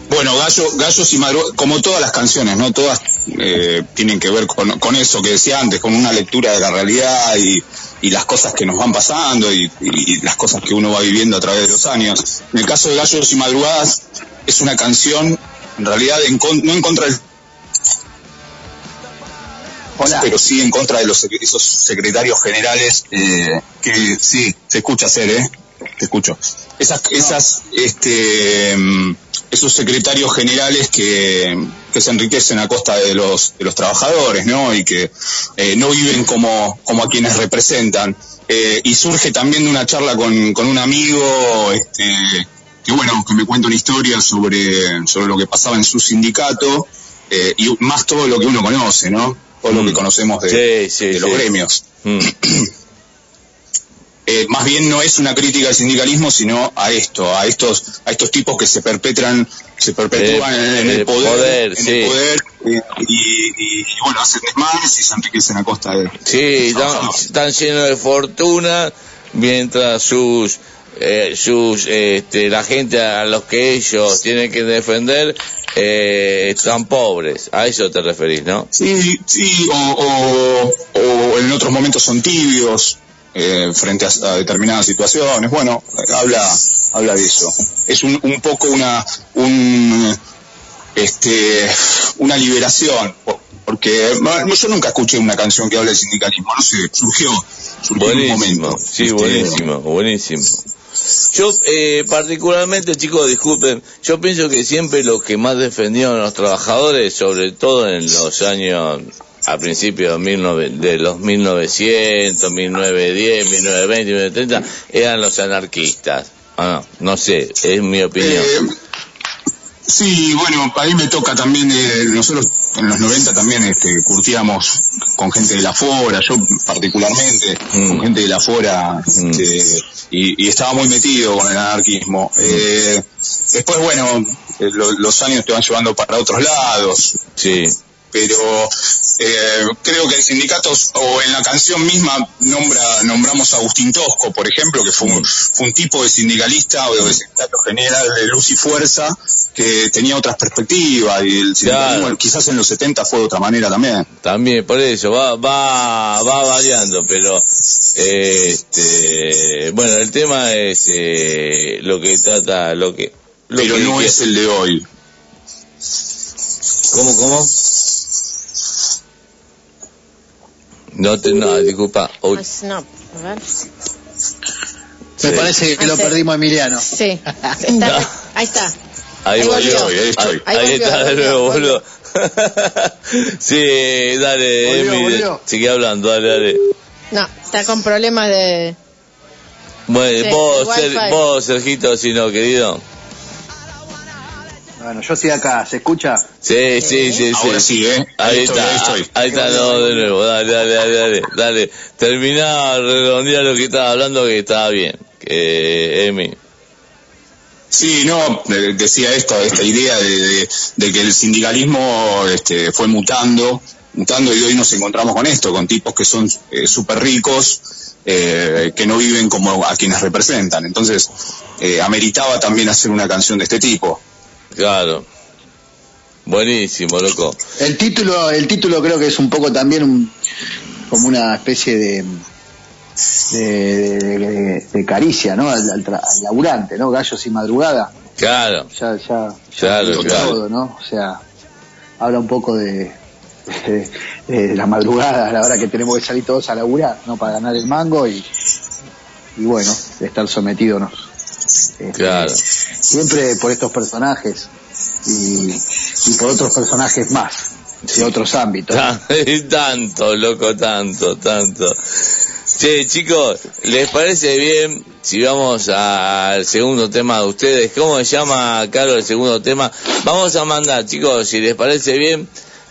Bueno, Gallo, Gallos y Madrugada, como todas las canciones, ¿no? Todas eh, tienen que ver con, con eso que decía antes, con una lectura de la realidad y, y las cosas que nos van pasando y, y las cosas que uno va viviendo a través de los años. En el caso de Gallos y Madrugadas, es una canción, en realidad, en con- no en contra del pero sí en contra de los esos secretarios generales eh, que sí se escucha hacer eh. Te escucho. Esas esas este mm, esos secretarios generales que, que se enriquecen a costa de los de los trabajadores no y que eh, no viven como como a quienes representan. Eh, y surge también de una charla con, con un amigo este que bueno que me cuenta una historia sobre sobre lo que pasaba en su sindicato eh, y más todo lo que uno conoce no todo lo que conocemos de, Sí, sí, de los sí. gremios. Mm. Eh, más bien no es una crítica al sindicalismo, sino a esto, a estos, a estos tipos que se perpetran, se perpetúan Eh, en, en el el poder, poder, en sí. el poder eh, y, y- y, bueno hacen desmanes y se enriquecen a costa de. Sí, están, están llenos de fortuna, mientras sus eh, sus este, la gente a los que ellos tienen que defender eh, están pobres. A eso te referís, ¿no? Sí, sí, o, o, o en otros momentos son tibios eh, frente a, a determinadas situaciones. Bueno, habla, habla de eso. Es un, un poco una, un, este, una liberación, por- porque bueno, yo nunca escuché una canción que hable de sindicalismo, no sé, surgió, surgió en un Buenísimo, momento. sí, Este, buenísimo, buenísimo. Yo, eh, particularmente, chicos, disculpen, yo pienso que siempre lo que más defendieron los trabajadores, sobre todo en los años, a principios de, 19 de los 1900, 1910, 1920, 1930, eran los anarquistas. Ah, no, no sé, es mi opinión. Eh, Sí, bueno, a mí me toca también, eh, nosotros en los 90 también este, curtíamos con gente de la Fora, yo particularmente, con gente de la Fora, este, y, y estaba muy metido con el anarquismo. Eh, después, bueno, eh, lo- los años te van llevando para otros lados. Sí. Pero eh, creo que en sindicatos o en la canción misma nombra nombramos a Agustín Tosco, por ejemplo, que fue un, fue un tipo de sindicalista o de sindicato general de luz y fuerza que tenía otras perspectivas y el sindicalismo quizás en los 70 fue de otra manera también. También, por eso, va, va, va variando, pero, eh, este, bueno, el tema es, eh, lo que trata, lo que, lo Pero que no es el de hoy. ¿Cómo, cómo? No te, no, disculpa. Uy. No, a ver. Me Sí. parece que lo perdimos a Emiliano. Sí. Está- ahí está. Ahí, Ahí volvió. volvió. Ahí, Ahí ahí volvió, está de nuevo, boludo. sí, dale, Volvió, Emi, volvió. sigue hablando, dale, dale. No, está con problemas de... Bueno, Sí, vos, Ser- vos, Sergito, si no, querido. Bueno, yo estoy acá, ¿se escucha? Sí, sí, sí, sí. Ahora sí, ¿eh? Ahí, Ahí estoy, está, ahí estoy. ahí está, no, de nuevo, dale, dale, dale, dale, dale. Terminá, redondear lo que estaba hablando que estaba bien, que Emi. Sí, no, de- decía esto, esta idea de, de- de que el sindicalismo este, fue mutando, mutando y hoy nos encontramos con esto, con tipos que son eh, súper ricos, eh, que no viven como a quienes representan. Entonces, eh, ameritaba también hacer una canción de este tipo. Claro. Buenísimo, loco. El título, el título creo que es un poco también un, como una especie de de, de- de caricia, ¿no? Al, al tra- al laburante, ¿no? Gallos y madrugada. Claro, Ya, ya, claro, dijo claro. todo, ¿no? O sea, habla un poco de, de, de la madrugada, a la hora que tenemos que salir todos a laburar, ¿no? Para ganar el mango y, y bueno, de estar sometidos este, Claro. siempre por estos personajes y, y por otros personajes más. de otros ámbitos. tanto, loco, tanto, tanto. Che, chicos, ¿les parece bien si vamos al segundo tema de ustedes? ¿Cómo se llama, Carlos, el segundo tema? Vamos a mandar, chicos, si les parece bien,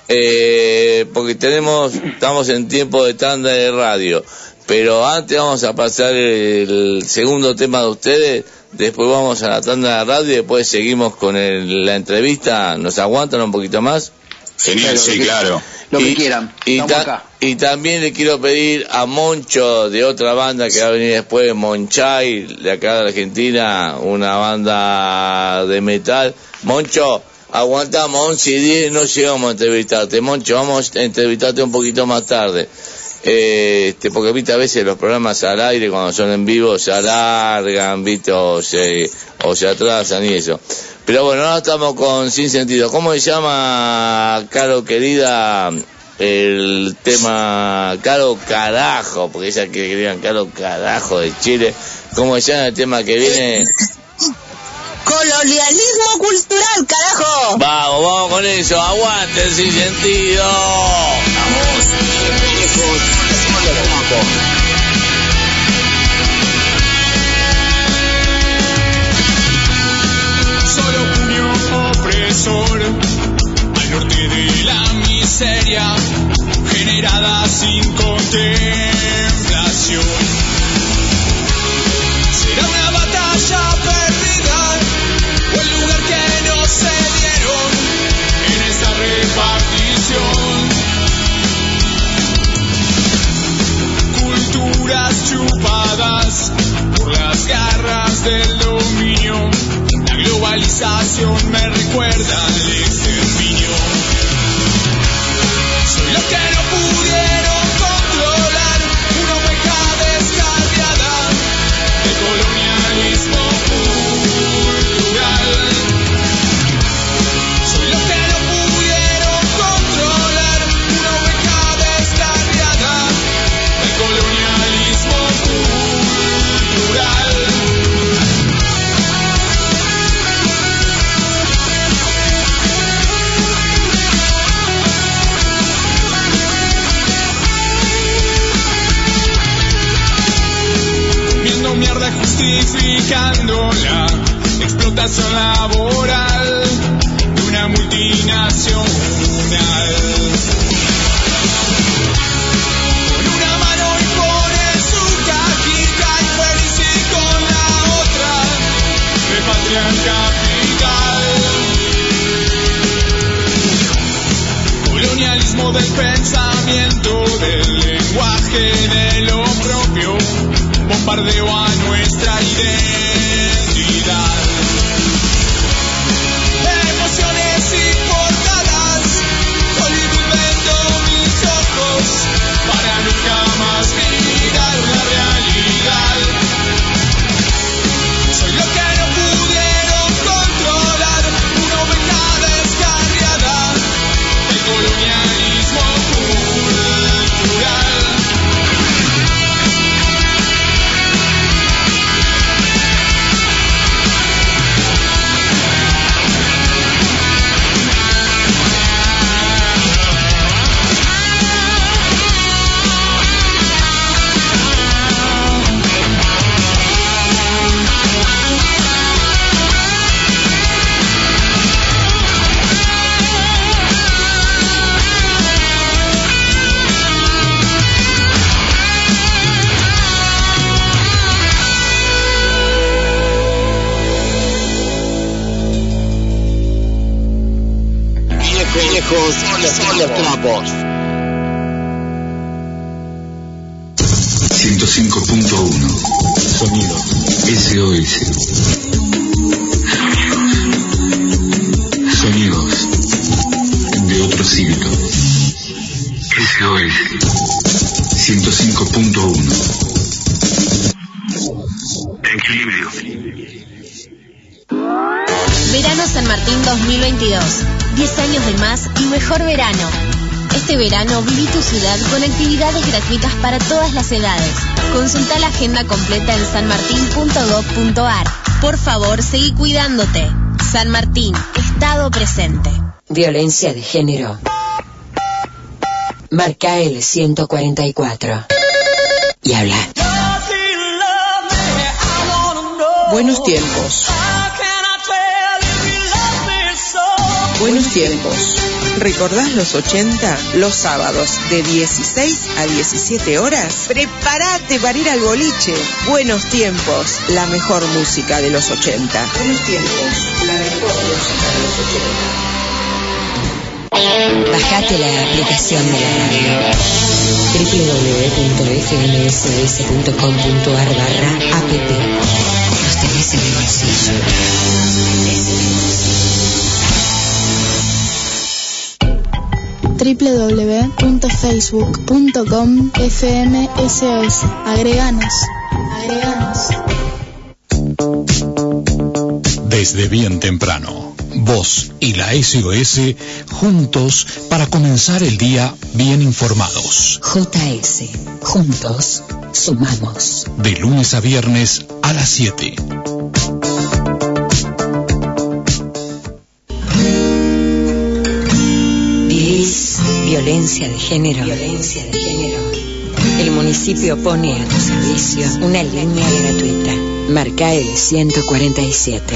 eh, porque tenemos, estamos en tiempo de tanda de radio, pero antes vamos a pasar el segundo tema de ustedes, después vamos a la tanda de radio y después seguimos con el- la entrevista. ¿Nos aguantan un poquito más? Genial, sí, claro. Lo que Y- quieran. Y, ta- acá. y también le quiero pedir a Moncho de otra banda que va a venir después, Monchay, de acá de Argentina, una banda de metal. Moncho, aguantamos 11 y 10, no llegamos a entrevistarte. Moncho, vamos a entrevistarte un poquito más tarde. Eh, este, porque viste a veces los programas al aire cuando son en vivo se alargan, viste, o se, o se atrasan y eso. Pero bueno, ahora estamos con Sin Sentido. ¿Cómo se llama, Caro querida, el tema Caro Carajo? Porque ella que querían Caro Carajo de Chile. ¿Cómo se llama el tema que viene? Colonialismo cultural, carajo. Vamos, vamos con eso. Aguante Sin Sentido. Vamos. Solo puño opresor al norte de la miseria generada sin contemplación. Será una batalla perdida o el lugar que no se dieron en esta repartición. Chupadas por las garras del dominio. La globalización me recuerda al exterminio. Soy lo que no pudieron justificando la explotación laboral de una multinacional. Con una mano impone su cajita y feliz y con la otra repatrian capital. Colonialismo del pensamiento, del lenguaje, de lo propio, bombardeo a nuestra identidad. Gratuitas para todas las edades. Consulta la agenda completa en sanmartin.gov.ar. Por favor, seguí cuidándote. San Martín, Estado presente. Violencia de género. Marca el 144. Y habla. Buenos tiempos. Buenos tiempos. ¿Recordás los 80? Los sábados de 16 a 17 horas. Prepárate para ir al boliche. Buenos tiempos. La mejor música de los 80. Buenos tiempos. La mejor música de los 80. Bajate la aplicación de la radio www.fmss.com.ar barra app Los tenés en el bolsillo. www.facebook.com fmsos. Agreganos. Agreganos. Desde bien temprano, vos y la SOS juntos para comenzar el día bien informados. JS. Juntos sumamos. De lunes a viernes a las 7. Violencia de género? Violencia de género. El municipio pone a tu servicio una línea gratuita. Marca el 147.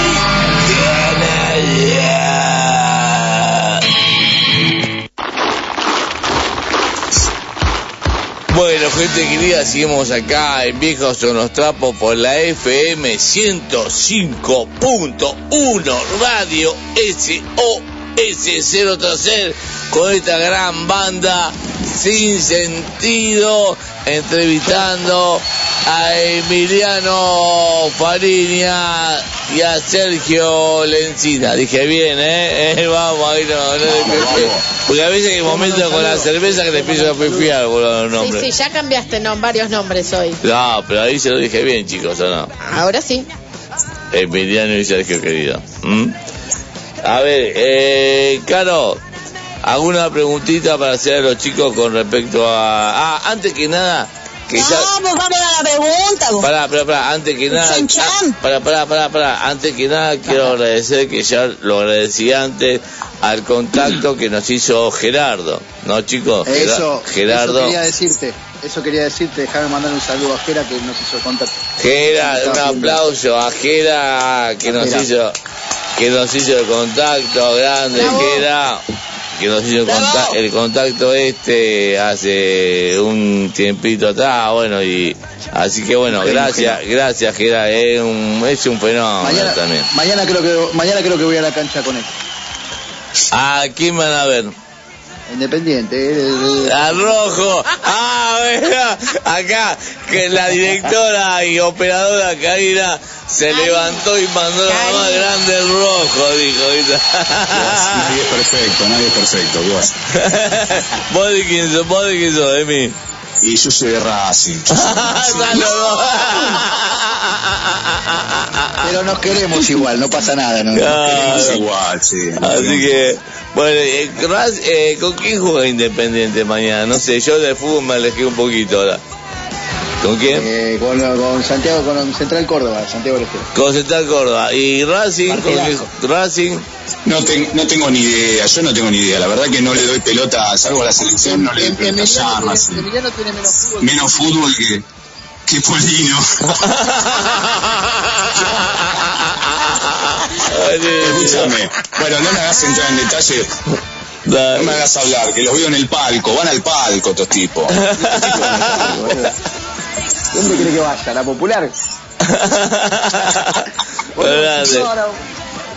Gente querida, seguimos acá en Viejos son Trapos por la FM 105.1 Radio SOS 030 con esta gran banda sin sentido entrevistando a Emiliano Fariña y a Sergio Lencina. Dije bien, ¿eh? Eh, vamos, ahí no, no le- Porque a veces hay momentos con la cerveza que le empiezo a pifiar por los Sí, nombres. sí, ya cambiaste no, varios nombres hoy. No, pero ahí se lo dije bien, chicos, ¿o no? Ahora sí. Emiliano y Sergio, querido. ¿Mm? A ver, eh, Caro, ¿alguna preguntita para hacer a los chicos con respecto a... Ah, antes que nada, que ya... No, pues vamos a la pregunta. vos. Pará, pará, pará, antes que nada, Chan, chan. ah, pará, pará, pará, pará, antes que nada quiero agradecer que ya lo agradecí antes al contacto que nos hizo Gerardo, ¿no chicos? Gera- Eso, Gerardo, eso quería decirte. Eso quería decirte, déjame mandar un saludo a Jera que nos hizo el contacto. Gera, un aplauso a Gera que nos Gera. hizo, que nos hizo el contacto, grande Gera, que nos hizo el, conta- el contacto este hace un tiempito atrás, bueno, y así que bueno, gracias, gracias Gera, es un, es un fenómeno Mañana, también. mañana creo que mañana creo que voy a la cancha con él. ¿A quién van a ver? Independiente. eh, eh, Al rojo. Ah, bueno, acá que la directora y operadora Karina se levantó y mandó la más grande el rojo, dijo. Nadie es perfecto, nadie es perfecto, vos. ¿Vos de quién sos? ¿Vos de quién sos, de mí? Y yo soy de Racing. yo soy de Racing. Pero nos queremos igual, no pasa nada. No, Claro. Queremos igual, sí. Así que, bueno, eh, eh, ¿con quién juega Independiente mañana? No sé, yo de fútbol me alejé un poquito ahora. ¿Con quién? Eh, con, con Santiago, con Central Córdoba, Santiago del Estero. Con Central Córdoba. ¿Y Racing? ¿Con Racing? No, ten- no tengo ni idea, yo no tengo ni idea. La verdad que no le doy pelota, salvo a la selección, no le doy pelota ya a Emiliano, Racing. tiene, Emiliano tiene menos fútbol. Menos fútbol que, qué polino. Escúchame. Bueno, no me hagas entrar en detalle. No me hagas hablar, que los veo en el palco. Van al palco estos tipos. ¿Dónde cree que vaya? ¿La popular?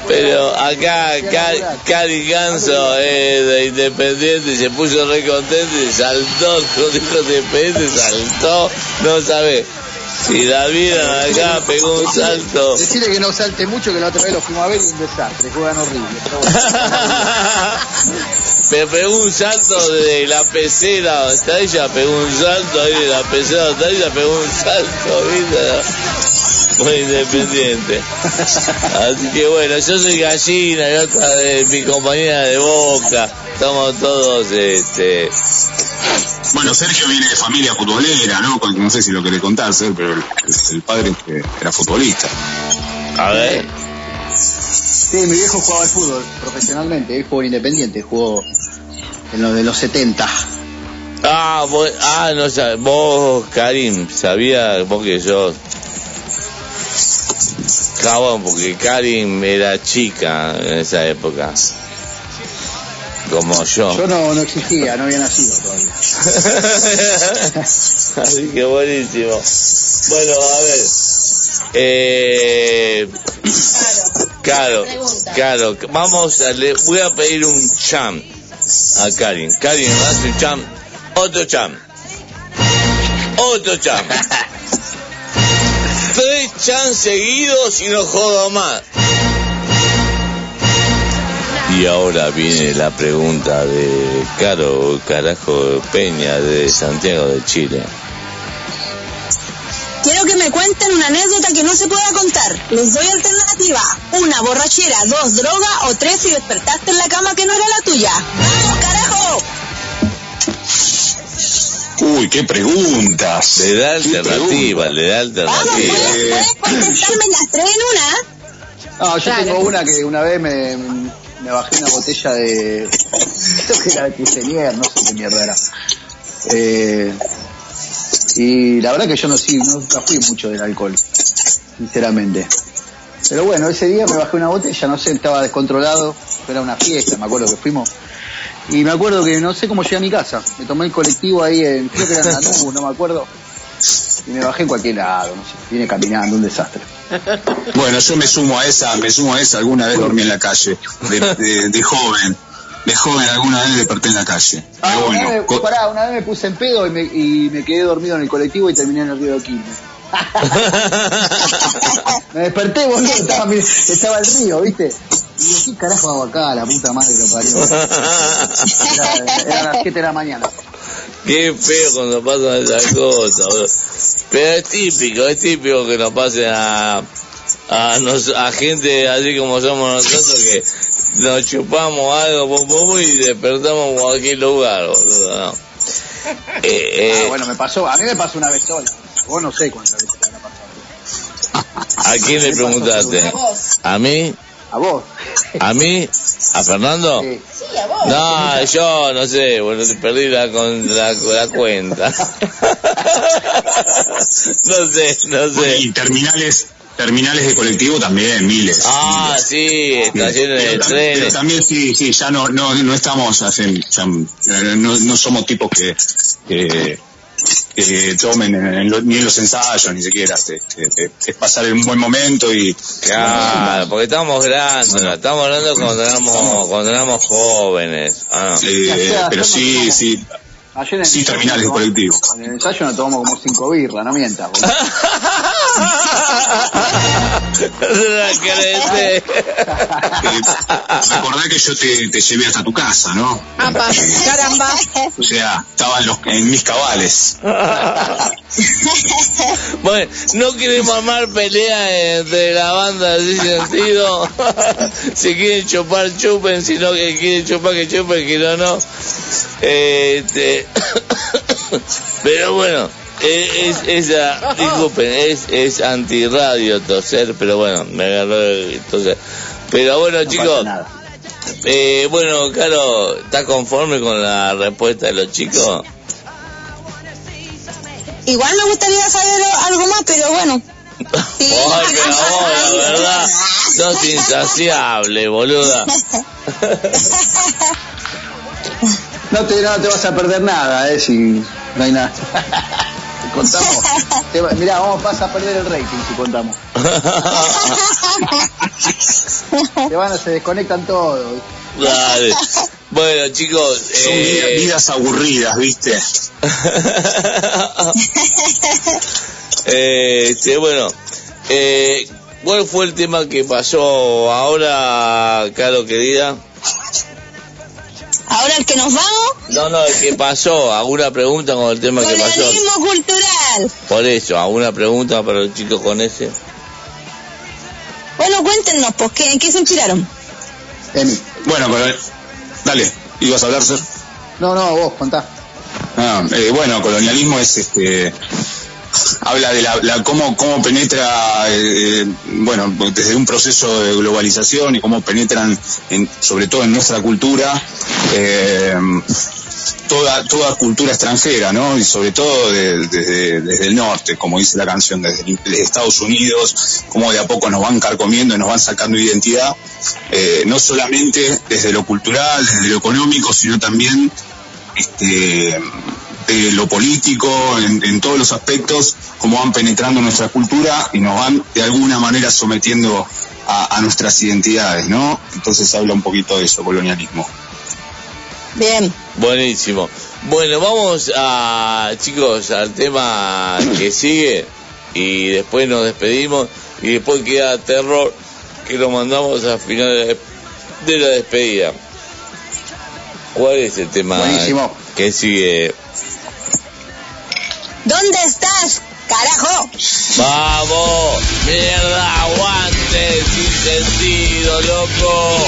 Pero acá Ca- Cari Ganso eh, de Independiente se puso re contento y saltó, dijo Independiente, saltó, no sabe. Si la vieron acá, pegó un salto. Decirle que no salte mucho, que la otra vez lo fuimos a ver y un desastre, juegan horrible. Me pegó un salto de la pecera está ella, pegó un salto ahí de la pecera está ella, pegó un salto, ¿viste? Muy independiente. Así que bueno, yo soy gallina y otra de mi compañera de boca. Estamos todos, este. Bueno, Sergio viene de familia futbolera, ¿no? No sé si lo querés contar, Ser, pero el, el padre era futbolista. A ver. Sí, mi viejo jugaba al fútbol profesionalmente, él jugó en Independiente, jugó en lo de los 70. Ah, vos, ah, no sabes, vos, Karim, sabía vos que yo. Cabón, porque Karim era chica en esa época. Como yo. Yo no, no existía, no había nacido todavía. Así que buenísimo. Bueno, a ver. Eh, claro, claro. Vamos a le voy a pedir un cham a Karin. Karin, hace un cham. Otro cham. Otro cham. Tres cham seguidos y no jodo más. Y ahora viene la pregunta de Caro Carajo Peña de Santiago de Chile. Cuenten una anécdota que no se pueda contar. Les doy alternativa. Una, borrachera. Dos, droga. O tres, si despertaste en la cama que no era la tuya. ¡Vamos, carajo! Uy, qué preguntas. Le da alternativa, le da alternativa. ¿Puedes contestarme las tres en una? No, yo Claro. tengo una que una vez me, me bajé una botella de. Creo que era de Quiseñer, no sé qué mierda era. Eh, y la verdad que yo no sí, nunca fui mucho del alcohol, sinceramente. Pero bueno, ese día me bajé una botella, no sé, estaba descontrolado, era una fiesta, me acuerdo que fuimos. Y me acuerdo que no sé cómo llegué a mi casa. Me tomé el colectivo ahí en, creo que era en Lanús, no me acuerdo. Y me bajé en cualquier lado, no sé, vine caminando, un desastre. Bueno, yo me sumo a esa, me sumo a esa. Alguna vez dormí en la calle, de, joven. De joven alguna vez desperté en la calle. Ah, Pero una, bueno, vez, co- pará, una vez me puse en pedo y me, y me quedé dormido en el colectivo y terminé en el río de Quilmes. me desperté, boludo, estaba, mi- estaba el río, ¿viste? Y digo, ¿qué carajo hago acá? La puta madre que lo parió. Era, era las 7 de la mañana. Qué feo cuando pasan esas cosas. boludo. Pero es típico, es típico que nos pasen a, a, nos- a gente así como somos nosotros que nos chupamos algo pum, pum, y despertamos en cualquier lugar. Boludo, ¿no? Eh, eh, Ah, bueno, me pasó, a mí me pasó una vez sola. Vos no sé cuántas veces te habrá pasado. ¿A quién le preguntaste? ¿A mí? ¿A vos? ¿A mí? ¿A Fernando? Sí. No, yo no sé, bueno, te perdí la, con, la, la cuenta. no sé, no sé. y terminales, terminales de colectivo también, miles. Ah, sí, estaciones de Pero, tam- pero trenes. también sí, sí, ya no, no, no estamos, hacen, ya, eh, no, no somos tipos que, que, que tomen en- en lo- ni en los ensayos, ni siquiera. este, este, es pasar un buen momento y... Claro, porque estamos grandes, no, estamos hablando cuando éramos, cuando éramos jóvenes. Ah. Eh, pero sí, sí, Ayer en el sí, ensayo terminales de nos colectivo. tomamos- En el ensayo nos tomamos como cinco birras, no mientas, boludo. La crece. Recordá que yo te, te llevé hasta tu casa, ¿no? Apa, caramba. O sea, estaba en, los, en mis cabales. Bueno, no queremos armar pelea entre la banda en ese sentido. si quieren chupar, chupen. Si no que quieren chupar, que chupen. Que no, no. Este, pero bueno, eh, es, esa, disculpen, es, es antirradio toser, pero bueno, me agarró el toser. Pero bueno, No chicos, eh, bueno, Caro, ¿estás conforme con la respuesta de los chicos? igual me gustaría saber algo más, pero bueno. Sí. Ay, pero la verdad, sos insaciable, boluda. No te, no te vas a perder nada, eh, si no hay nada. Te contamos. Te mirá, vamos, vas a perder el rating si contamos. Te van a, se desconectan todos. Dale. Bueno, chicos. Son vida- eh, vidas aburridas, ¿viste? eh, este, bueno, eh, ¿cuál fue el tema que pasó ahora, Caro querida? Ahora el que nos vamos, No, no, el que pasó. ¿Alguna pregunta con el tema que pasó? colonialismo cultural. Por eso, ¿alguna pregunta para los chicos con ese? Bueno, cuéntenos, pues, ¿qué, ¿en qué se inspiraron? Emi. Bueno, pero, dale, ¿ibas a hablar, Ser? No, no, vos, contá. Ah, eh, bueno, colonialismo es este habla de la, cómo cómo penetra eh, bueno desde un proceso de globalización y cómo penetran en, sobre todo en nuestra cultura eh, toda toda cultura extranjera no y sobre todo de- desde, desde el norte como dice la canción desde Estados Unidos cómo de a poco nos van carcomiendo y nos van sacando identidad eh, no solamente desde lo cultural desde lo económico sino también este, de lo político, en, en todos los aspectos, cómo van penetrando nuestra cultura y nos van de alguna manera sometiendo a, a nuestras identidades, ¿no? Entonces habla un poquito de eso, colonialismo. Bien. Buenísimo. Bueno, vamos a, chicos, al tema que sigue y después nos despedimos y después queda terror que lo mandamos al final de de la despedida. ¿Cuál es el tema Buenísimo. que sigue? ¿Dónde estás, carajo? ¡Vamos! ¡Mierda! ¡Aguante! ¡Sin sentido, loco!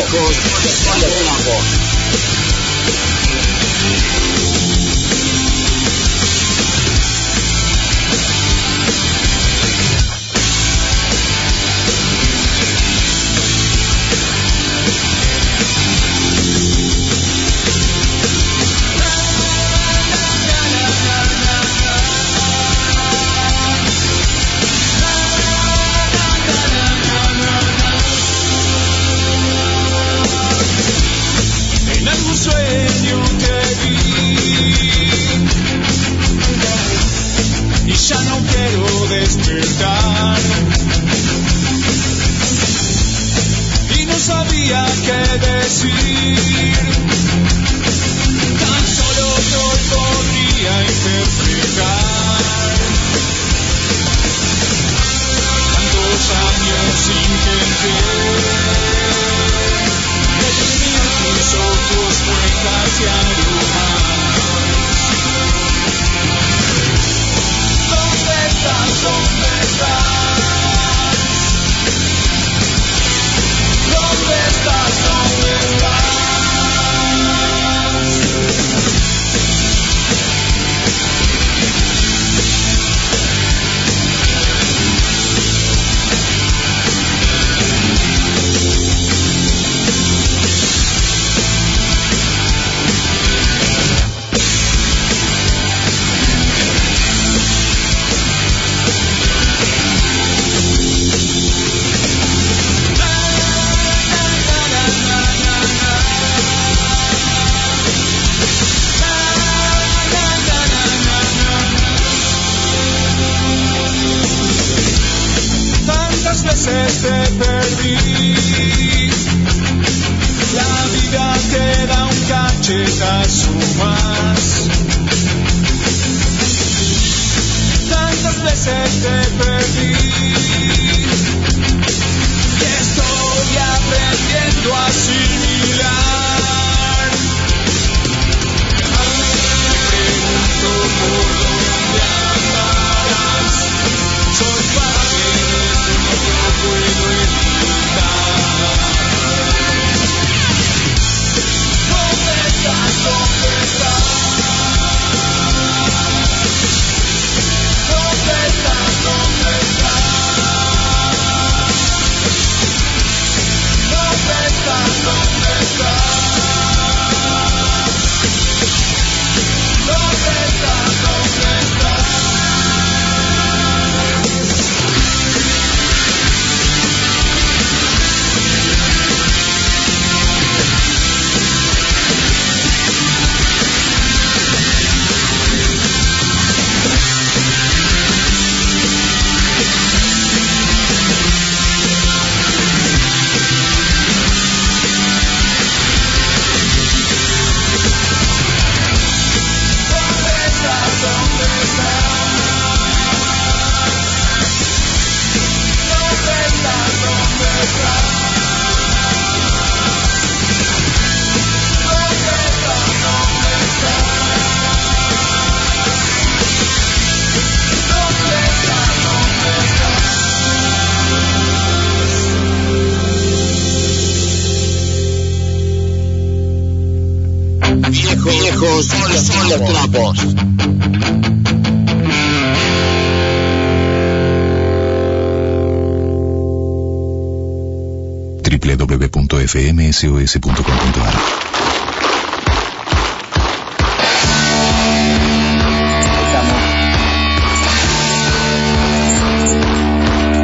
www.fmsos.com.ar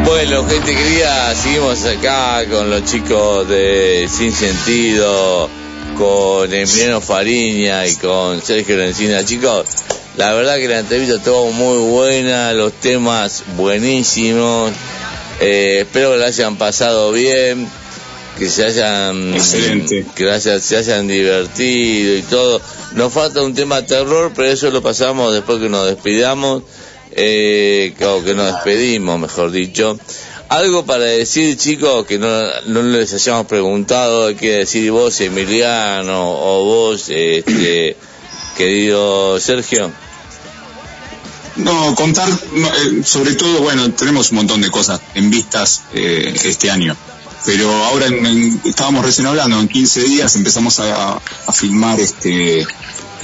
Bueno, gente querida, seguimos acá con los chicos de Sin Sentido, con Emiliano Fariña y con Sergio Lencina. Chicos, la verdad que la entrevista estuvo muy buena, los temas buenísimos. Eh, espero que la hayan pasado bien, que se hayan, Excelente. que haya- se hayan divertido y todo. Nos falta un tema terror, pero eso lo pasamos después que nos despidamos, eh, que- o que nos despedimos, mejor dicho. Algo para decir, chicos, que no, no les hayamos preguntado, hay que decir vos, Emiliano, o vos, este, querido Sergio. No, contar, eh, sobre todo, bueno, tenemos un montón de cosas en vistas eh, este año. Pero ahora en- en- estábamos recién hablando, en 15 días empezamos a, a filmar este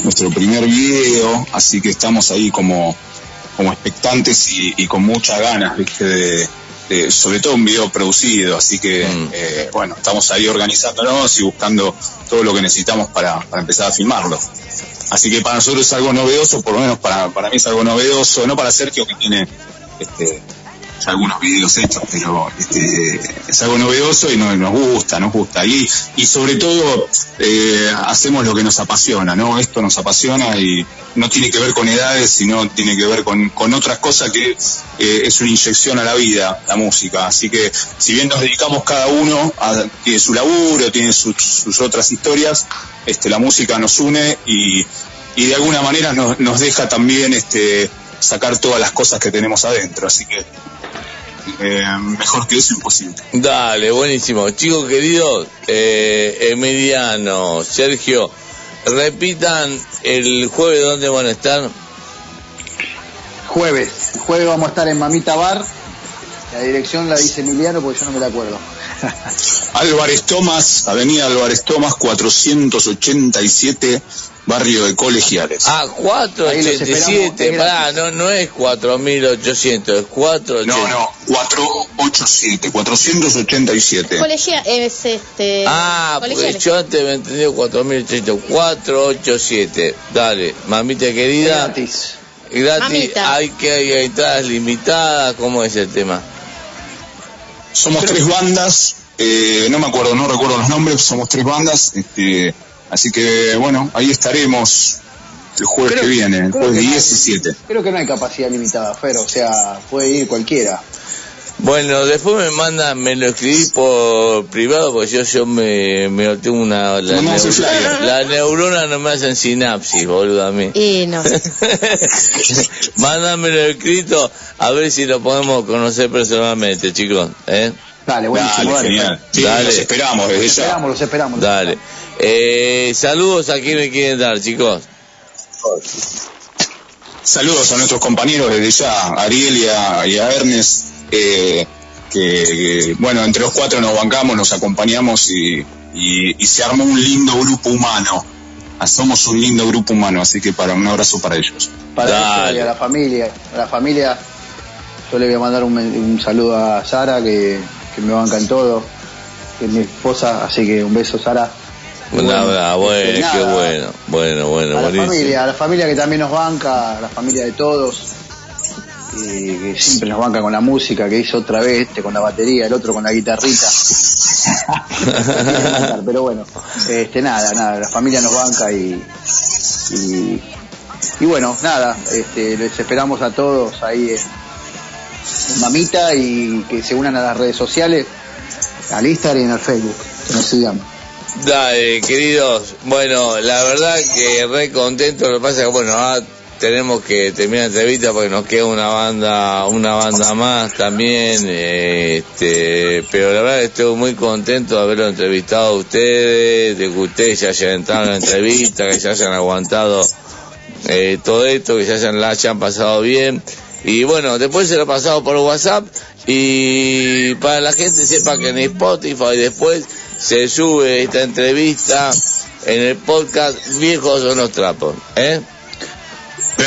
nuestro primer video, así que estamos ahí como, como expectantes y, y con muchas ganas, ¿viste? De, de- sobre todo un video producido, así que eh, bueno, estamos ahí organizándonos y buscando todo lo que necesitamos para, para empezar a filmarlo. Así que para nosotros es algo novedoso, por lo menos para, para mí es algo novedoso, no para Sergio que tiene este, ya algunos videos hechos, pero este, es algo novedoso y no- nos gusta, nos gusta. Y, y sobre todo eh, hacemos lo que nos apasiona, ¿no? Esto nos apasiona y no tiene que ver con edades, sino tiene que ver con, con otras cosas que eh, es una inyección a la vida, la música. Así que si bien nos dedicamos cada uno a tiene su laburo, tiene sus, sus otras historias, este, la música nos une y, y de alguna manera nos, nos deja también este, sacar todas las cosas que tenemos adentro. Así que eh, mejor que eso imposible. Dale, buenísimo. Chicos queridos, eh, Emiliano, Sergio, repitan el jueves dónde van a estar. Jueves. Jueves vamos a estar en Mamita Bar. La dirección la dice Emiliano porque yo no me la acuerdo. Álvarez Tomás, Avenida Álvarez Tomás, 487, barrio de Colegiales. Ah, 487, pará, no, no es 4800, es 487. No, no, 487, 487. Colegia es este. Ah, porque colegiales. yo antes me he entendido 4800, 487. Dale, mamita querida. Gratis. Gratis, Mamita. hay que hay entradas limitadas, ¿cómo es el tema? Somos tres bandas, eh, no me acuerdo, no recuerdo los nombres, somos tres bandas, este, así que bueno, ahí estaremos el jueves Creo- que viene, el jueves que no hay- 17. Creo que no hay capacidad limitada, Fer, o sea, puede ir cualquiera. Bueno, después me manda, me lo escribí por privado porque yo, yo me, me tengo una... La, Mandamos el neu- flyer. la neurona no me hacen sinapsis, boludo, a mí. Y no. Mándamelo escrito a ver si lo podemos conocer personalmente, chicos. ¿eh? Dale, buenísimo, Dale, dale. genial. Sí, Dale. los esperamos desde Los ya. esperamos, los esperamos. Dale. Eh, saludos a quien me quieren dar, chicos. Saludos a nuestros compañeros desde ya, a Ariel y a, y a Ernest, eh, que, que, bueno, entre los cuatro nos bancamos, nos acompañamos y, y- y se armó un lindo grupo humano. Ah, Somos un lindo grupo humano, así que para un abrazo para ellos. Para Dale. eso y a la familia, a la familia, yo le voy a mandar un, un saludo a Sara, que, que me banca en todo, que es mi esposa, así que un beso, Sara. Bueno, bueno, bueno, este, qué bueno. Bueno, bueno, a la familia, a la familia que también nos banca, a la familia de todos, que siempre nos banca con la música, que hizo otra vez, este con la batería, el otro con la guitarrita. Pero bueno, este nada, nada, la familia nos banca y, y, y bueno, nada, este, les esperamos a todos ahí en, en Mamita y que se unan a las redes sociales, al Instagram y al Facebook, que nos sigan. Dale, queridos. Bueno, la verdad que re contento. Lo que pasa es que, bueno, ahora tenemos que terminar la entrevista porque nos queda una banda, una banda más también. Este, pero la verdad estoy muy contento de haberlo entrevistado a ustedes, de que ustedes ya hayan entrado en la entrevista, que se hayan aguantado eh, todo esto, que se hayan, la hayan pasado bien. Y bueno, después se lo he pasado por WhatsApp y para la gente sepa que en Spotify después se sube esta entrevista en el podcast Viejos son los trapos. ¿eh?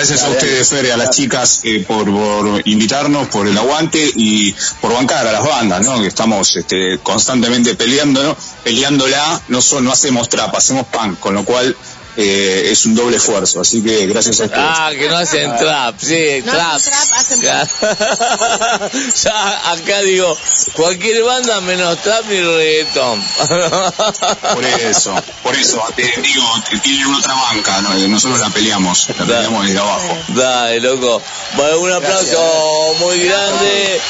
Gracias a ustedes, Fer, y a las chicas eh, por, por invitarnos, por el aguante y por bancar a las bandas, ¿no? Que estamos este, constantemente peleando, ¿no? peleándola, no, son, no hacemos trap, hacemos punk, con lo cual eh, es un doble esfuerzo. Así que gracias a ustedes. Ah, que no hacen trap, sí, No trap. hacen trap, hacen Ya. Ya acá digo, cualquier banda menos trap y reggaetón. Por eso, por eso, te digo, tienen otra banca, ¿no? nosotros la peleamos, la peleamos desde abajo. Dale, loco. Bueno, un aplauso muy grande.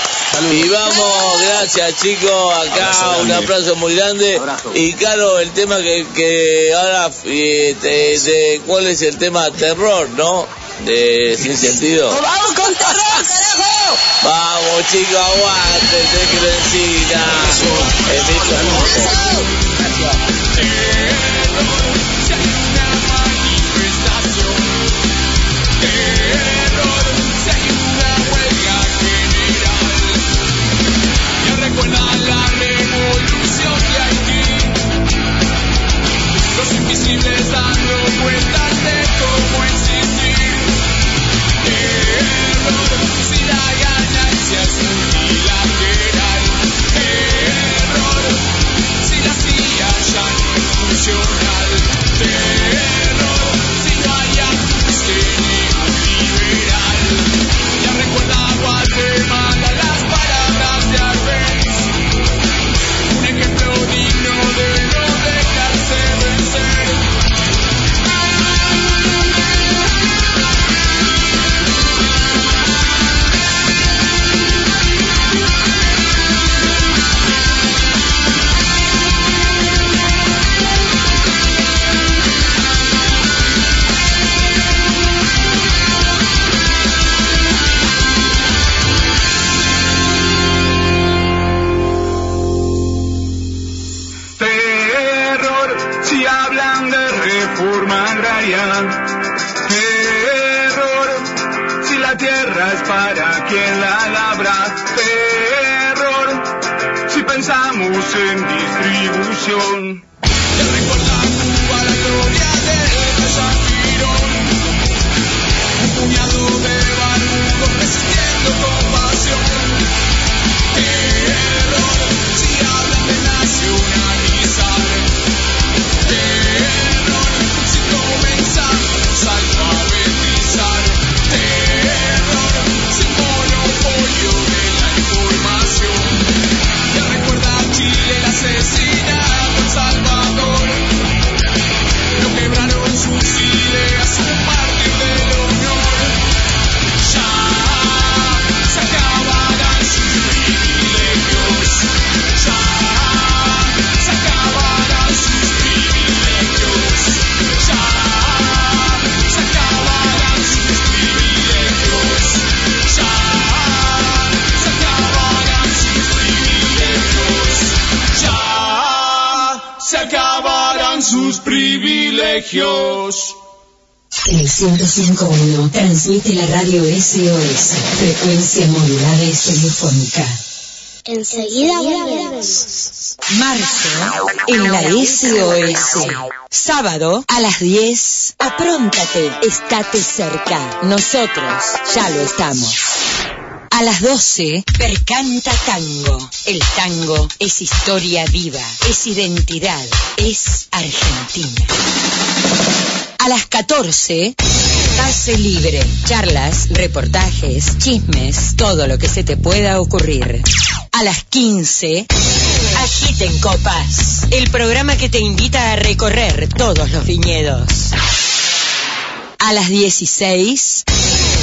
Y vamos, gracias chicos, acá Abrazo un aplauso muy grande. Y claro, el tema que, que ahora, eh, te- de- ¿cuál es el tema? Terror, ¿no? De Sin Sentido. ¡Vamos con terror, carajo! Vamos chicos, aguántense que lo encina. Dando distribución. Privilegios. En el 105.1 transmite la radio SOS, frecuencia modulada y telefónica. Enseguida volvemos. Marzo en la SOS. Sábado a las 10. Apróntate, estate cerca. Nosotros ya lo estamos. A las 12, Percanta Tango. El tango es historia viva, es identidad, es Argentina. A las 14, Pase Libre. Charlas, reportajes, chismes, todo lo que se te pueda ocurrir. A las 15, Agiten Copas. El programa que te invita a recorrer todos los viñedos. A las 16,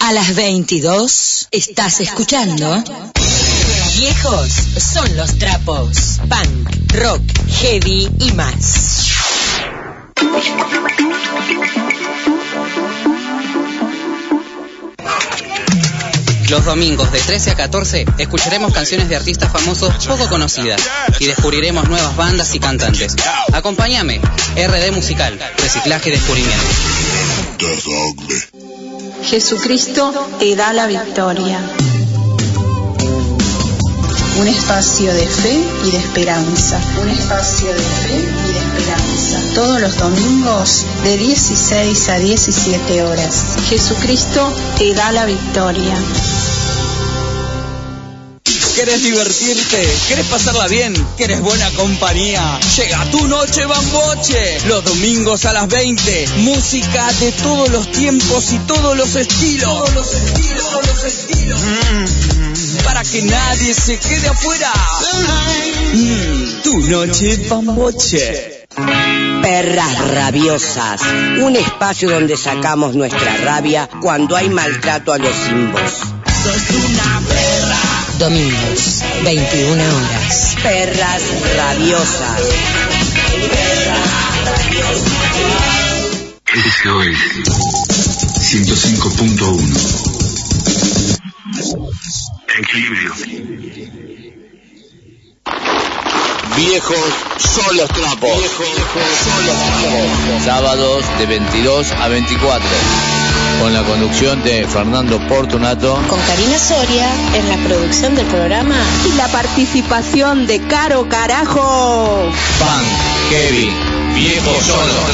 A las 22 estás escuchando. Viejos son los trapos. Punk, rock, heavy y más. Los domingos de 13 a 14 escucharemos canciones de artistas famosos poco conocidas y descubriremos nuevas bandas y cantantes. Acompáñame, RD Musical, Reciclaje y Descubrimiento. Jesucristo te da la victoria. Un espacio de fe y de esperanza. Un espacio de fe y de esperanza. Todos los domingos de 16 a 17 horas. Jesucristo te da la victoria. ¿Querés divertirte? ¿Querés pasarla bien? ¿Querés buena compañía? Llega tu noche bamboche. Los domingos a las 20. Música de todos los tiempos y todos los estilos. Todos los estilos, todos los estilos. Mm, para que nadie se quede afuera. Mm, tu noche bamboche. Perras rabiosas, un espacio donde sacamos nuestra rabia cuando hay maltrato a los simbos. Domingos, 21 horas. Perras rabiosas. SOS 105.1 Equilibrio. Viejos son los trapos. Viejos son los trapos. Sábados de 22 a 24. Con la conducción de Fernando Portunato. Con Karina Soria en la producción del programa. Y la participación de Caro Carajo. Pan, Kevin, viejos son los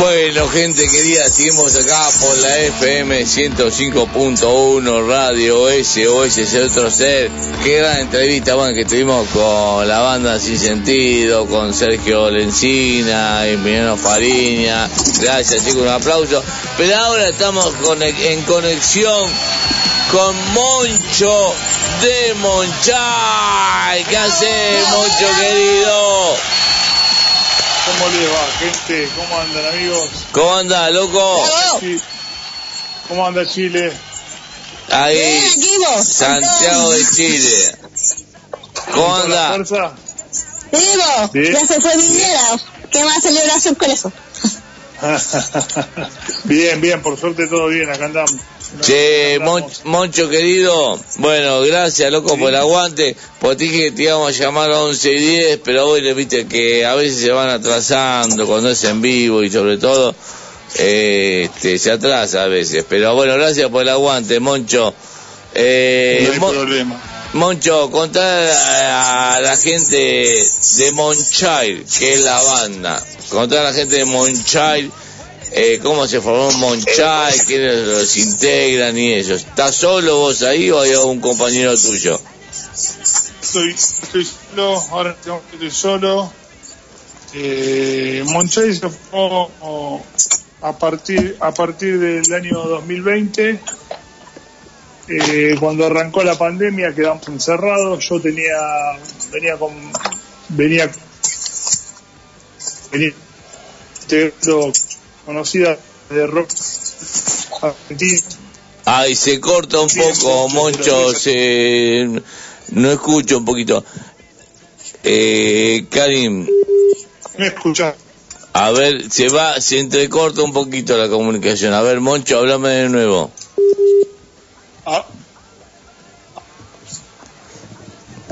Bueno, gente querida, seguimos acá por la FM 105.1 Radio SOS otro ser. Qué gran entrevista bueno, que tuvimos con la banda Sin Sentido, con Sergio Lencina, Emiliano Fariña. Gracias, chicos, un aplauso. Pero ahora estamos en conexión con Moncho de Monchay. ¿Qué hace, Moncho querido? ¿Cómo le va, gente? ¿Cómo andan, amigos? ¿Cómo anda, loco? ¿Cómo anda Chile? Ahí, Santiago de Chile. ¿Cómo anda? Bien. ya se fue Viñera. ¿Qué más celebración con eso? bien, bien, por suerte todo bien, acá andamos. Che, Mon- Moncho querido, bueno, gracias loco por el aguante, porque te dije que te íbamos a llamar a 11 y 10, pero bueno, viste que a veces se van atrasando cuando es en vivo y sobre todo eh, este, se atrasa a veces, pero bueno, gracias por el aguante, Moncho. Eh, no hay Mon- problema. Moncho, contar a, a la gente de Monchild, que es la banda, contar a la gente de Monchild eh, cómo se formó Monchild, quiénes los integran y eso. ¿Estás solo vos ahí o hay algún compañero tuyo? Estoy, estoy solo, ahora estoy solo. Eh, Monchay se formó a partir, a partir del año 2020. Eh, cuando arrancó la pandemia quedamos encerrados. Yo tenía, venía con, venía, venía conocida de rock argentino. Ay, se corta un poco, Moncho, se... no escucho un poquito. Eh, Karim, ¿Me escuchás? a ver, se va, se entrecorta un poquito la comunicación. A ver, Moncho, háblame de nuevo. Ah.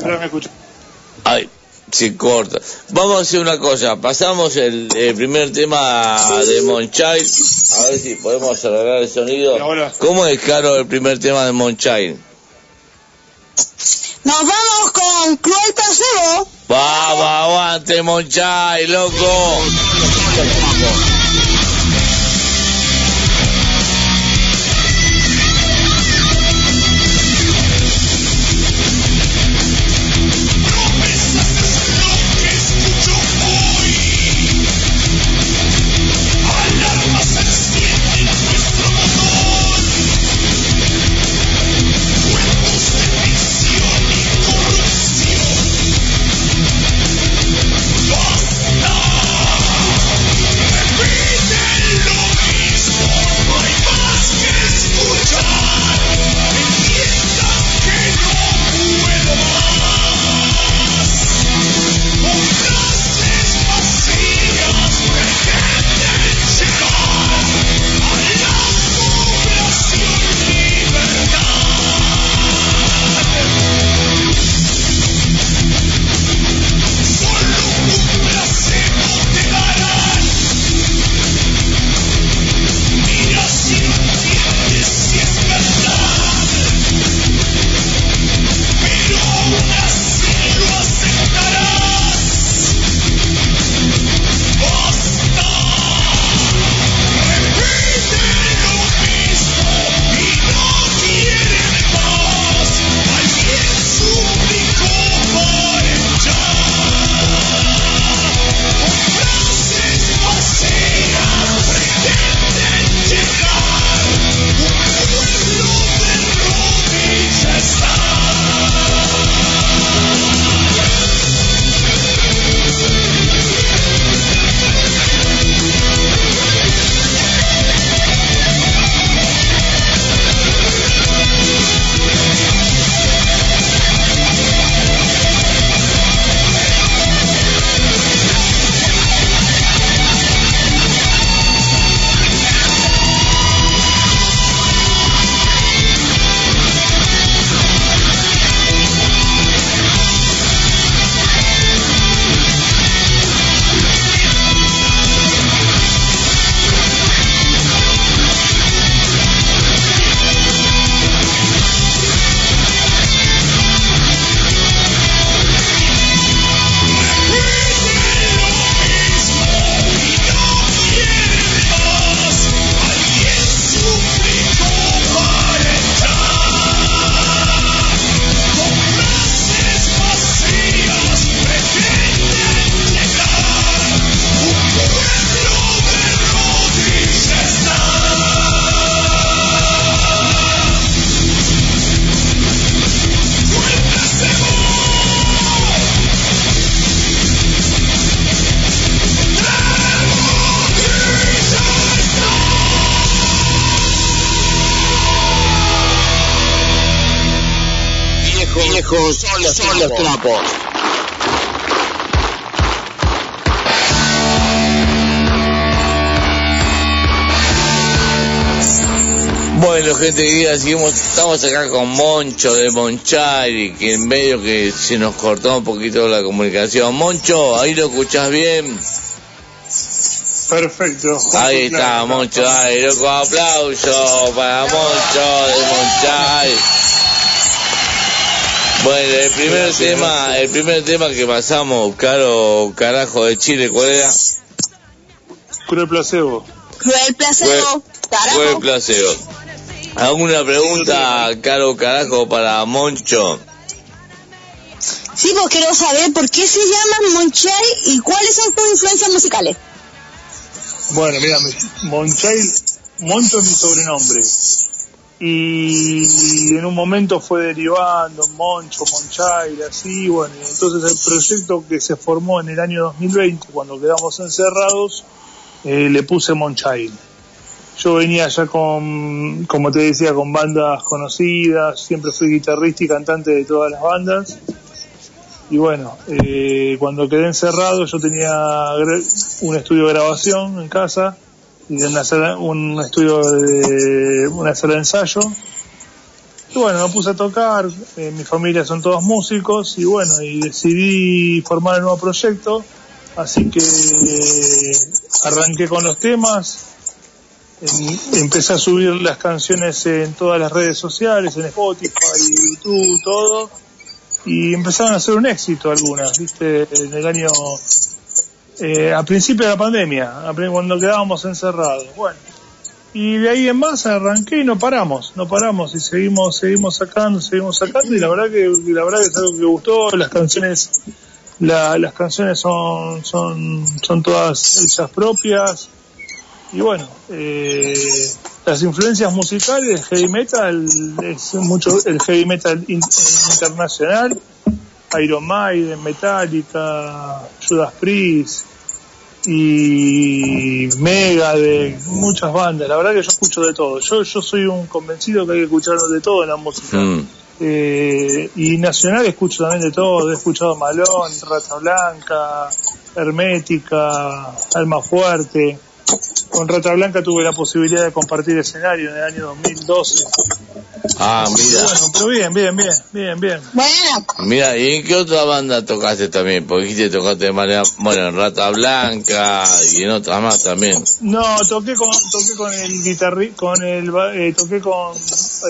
Ahora me escuchás. Ay, se corta. Vamos a hacer una cosa, pasamos el, el primer tema de Monchild, a ver si podemos arreglar el sonido. ¿Cómo es caro el primer tema de Monchild? Nos vamos con Cruel Placebo. Vamos, aguante Monchild, loco. Querida, seguimos, estamos acá con Moncho de Monchari, que en medio que se nos cortó un poquito la comunicación. Moncho, ahí lo escuchás bien. Perfecto. Ahí está, Moncho, ahí, loco, aplauso para Moncho de Monchari. Bueno, el primer Gracias, tema, el primer tema que pasamos, caro carajo de Chile, ¿cuál era? Cruel placebo. Cruel placebo. Fue el placebo. ¿Alguna pregunta, caro carajo, para Moncho? Sí, pues quiero saber por qué se llaman Monchay y cuáles son tus influencias musicales. Bueno, mira, mi- Monchay, Moncho es mi sobrenombre. Y, y en un momento fue derivando Moncho, Monchay, así, bueno, y entonces el proyecto que se formó en el año 2020, cuando quedamos encerrados, eh, le puse Monchay. Yo venía ya con, como te decía, con bandas conocidas, siempre fui guitarrista y cantante de todas las bandas. Y bueno, eh, cuando quedé encerrado yo tenía un estudio de grabación en casa y una sala- un estudio de una sala de ensayo. Y bueno, me puse a tocar, eh, mi familia son todos músicos y bueno, y decidí formar el nuevo proyecto. Así que eh, arranqué con los temas, em- empecé a subir las canciones en todas las redes sociales, en Spotify, YouTube, todo, y empezaron a ser un éxito algunas, viste, en el año, eh, a principio de la pandemia, cuando quedábamos encerrados, bueno. Y de ahí en más arranqué y no paramos, no paramos y seguimos, seguimos sacando, seguimos sacando y la verdad que, la verdad que es algo que gustó, las canciones, la- las canciones son, son, son todas hechas propias, y bueno, eh, las influencias musicales heavy metal es mucho el heavy metal in- internacional, Iron Maiden, Metallica, Judas Priest y Megadeth, muchas bandas. La verdad que yo escucho de todo. Yo yo soy un convencido que hay que escuchar de todo en la música. Mm. Eh, y nacional escucho también de todo, he escuchado Malón, Rata Blanca, Hermética, Alma Fuerte. Con Rata Blanca tuve la posibilidad de compartir escenario en el año 2012. Ah, mira. Bueno, pero bien, bien, bien, bien, bien. Bueno, Mira, ¿y en qué otra banda tocaste también? Porque dijiste tocaste de manera, bueno, en Rata Blanca y en otras más también. No, toqué con, toqué con el guitarri, con el, ba- eh, toqué con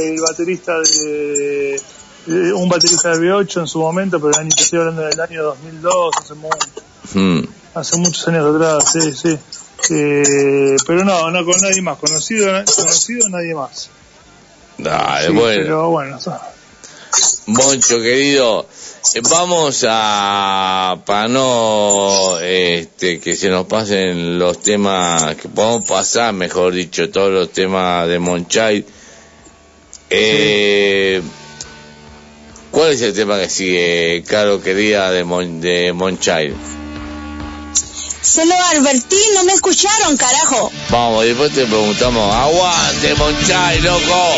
el baterista de, de- un baterista de B8 en su momento, pero el año, te estoy hablando del año 2002, hace, mu- Mm. hace muchos años atrás, sí, sí. Eh, pero no, no con nadie más, conocido, conocido nadie más. Dale, Sí, bueno. Pero bueno, Moncho, querido, eh, vamos a, para no este, que se nos pasen los temas, que podamos pasar, mejor dicho, todos los temas de Monchay. Eh, ¿Cuál es el tema que sigue, Caro querida, de, Mon, de Monchay? Se lo advertí, no me escucharon, carajo. Vamos, después te preguntamos, aguante Monchay, loco.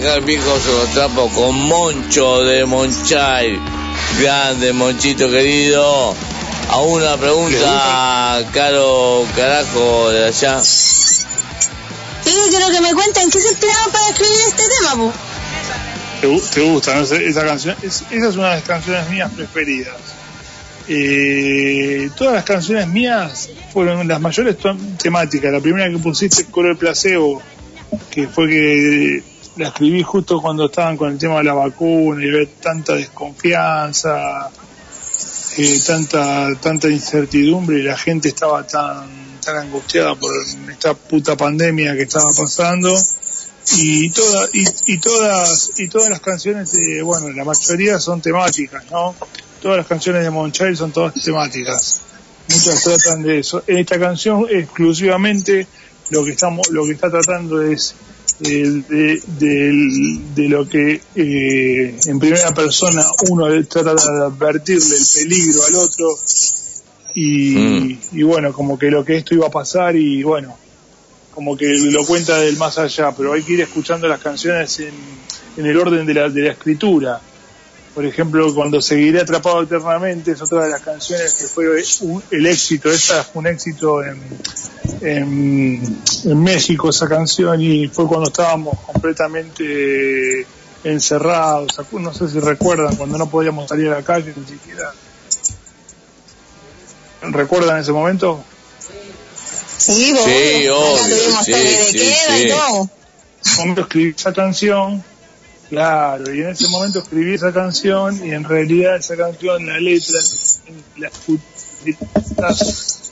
Querida, seguimos acá en Viejos de los Trapos con Moncho de Monchay. Grande, Monchito querido. A una pregunta, caro carajo de allá. Sí, quiero que me cuenten qué se inspiraron para escribir este tema, po. ¿Te, gu- te gusta? no? Esa- Esa canción, es- esa es una de las canciones mías preferidas. Eh, todas las canciones mías fueron las mayores temáticas. La primera que pusiste, Coro del Placebo, que fue que la escribí justo cuando estaban con el tema de la vacuna y ver tanta desconfianza, eh, tanta tanta incertidumbre y la gente estaba tan tan angustiada por esta puta pandemia que estaba pasando. Y toda, y, y todas y todas las canciones bueno la mayoría son temáticas no todas las canciones de Monchild son todas temáticas. Muchas tratan de eso. En esta canción exclusivamente lo que estamos lo que está tratando es eh, de, del- de lo que eh, en primera persona uno trata de advertirle el peligro al otro y, y bueno como que lo que esto iba a pasar y bueno como que lo cuenta del más allá, pero hay que ir escuchando las canciones en, en el orden de la, de la escritura. Por ejemplo, cuando Seguiré Atrapado Eternamente es otra de las canciones que fue un- el éxito, esta fue un éxito en, en, en México esa canción y fue cuando estábamos completamente encerrados, no sé si recuerdan, cuando no podíamos salir a la calle ni siquiera. ¿Recuerdan ese momento? Sí, vos. Sí, obvio, tuvimos sí, de sí, queda y sí. todo. momento escribí esa canción, claro, y en ese momento escribí esa canción y en realidad esa canción, la letra, la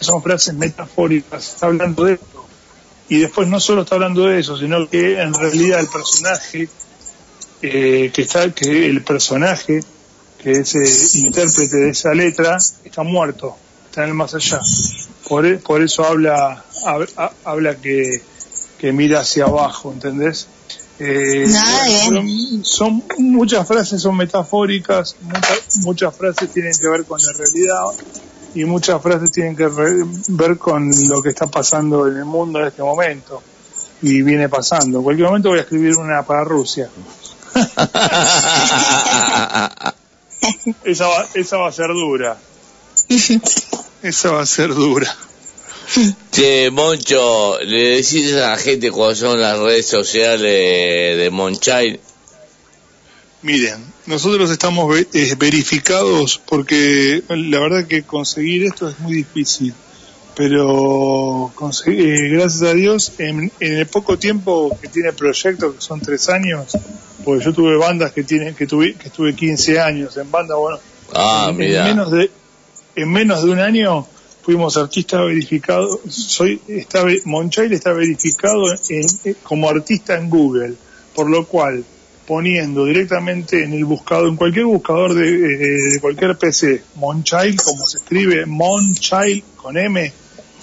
son frases metafóricas, está hablando de esto. Y después no solo está hablando de eso, sino que en realidad el personaje, eh, que está, que el personaje, que es eh, intérprete de esa letra, está muerto, está en el más allá. Por, e- por eso habla, hab- ha- habla que, que mira hacia abajo, ¿entendés? Eh, fueron- son muchas frases son metafóricas, muchas, muchas frases tienen que ver con la realidad y muchas frases tienen que ver con lo que está pasando en el mundo en este momento y viene pasando. En cualquier momento voy a escribir una para Rusia. esa, va, esa va a ser dura. Esa va a ser dura. Che, Moncho, ¿le decís a la gente cuáles son las redes sociales de Monchay? Miren, nosotros estamos eh, verificados porque la verdad que conseguir esto es muy difícil, pero eh, gracias a Dios en, en el poco tiempo que tiene el proyecto, que son tres años, porque yo tuve bandas que tienen que tuve que estuve 15 años en banda, bueno, Ah, en, en menos de en menos de un año fuimos artistas verificados. Soy está Monchail está verificado en- como artista en Google, por lo cual poniendo directamente en el buscador, en cualquier buscador de, eh, de cualquier PC, Monchild, como se escribe, Monchild con M,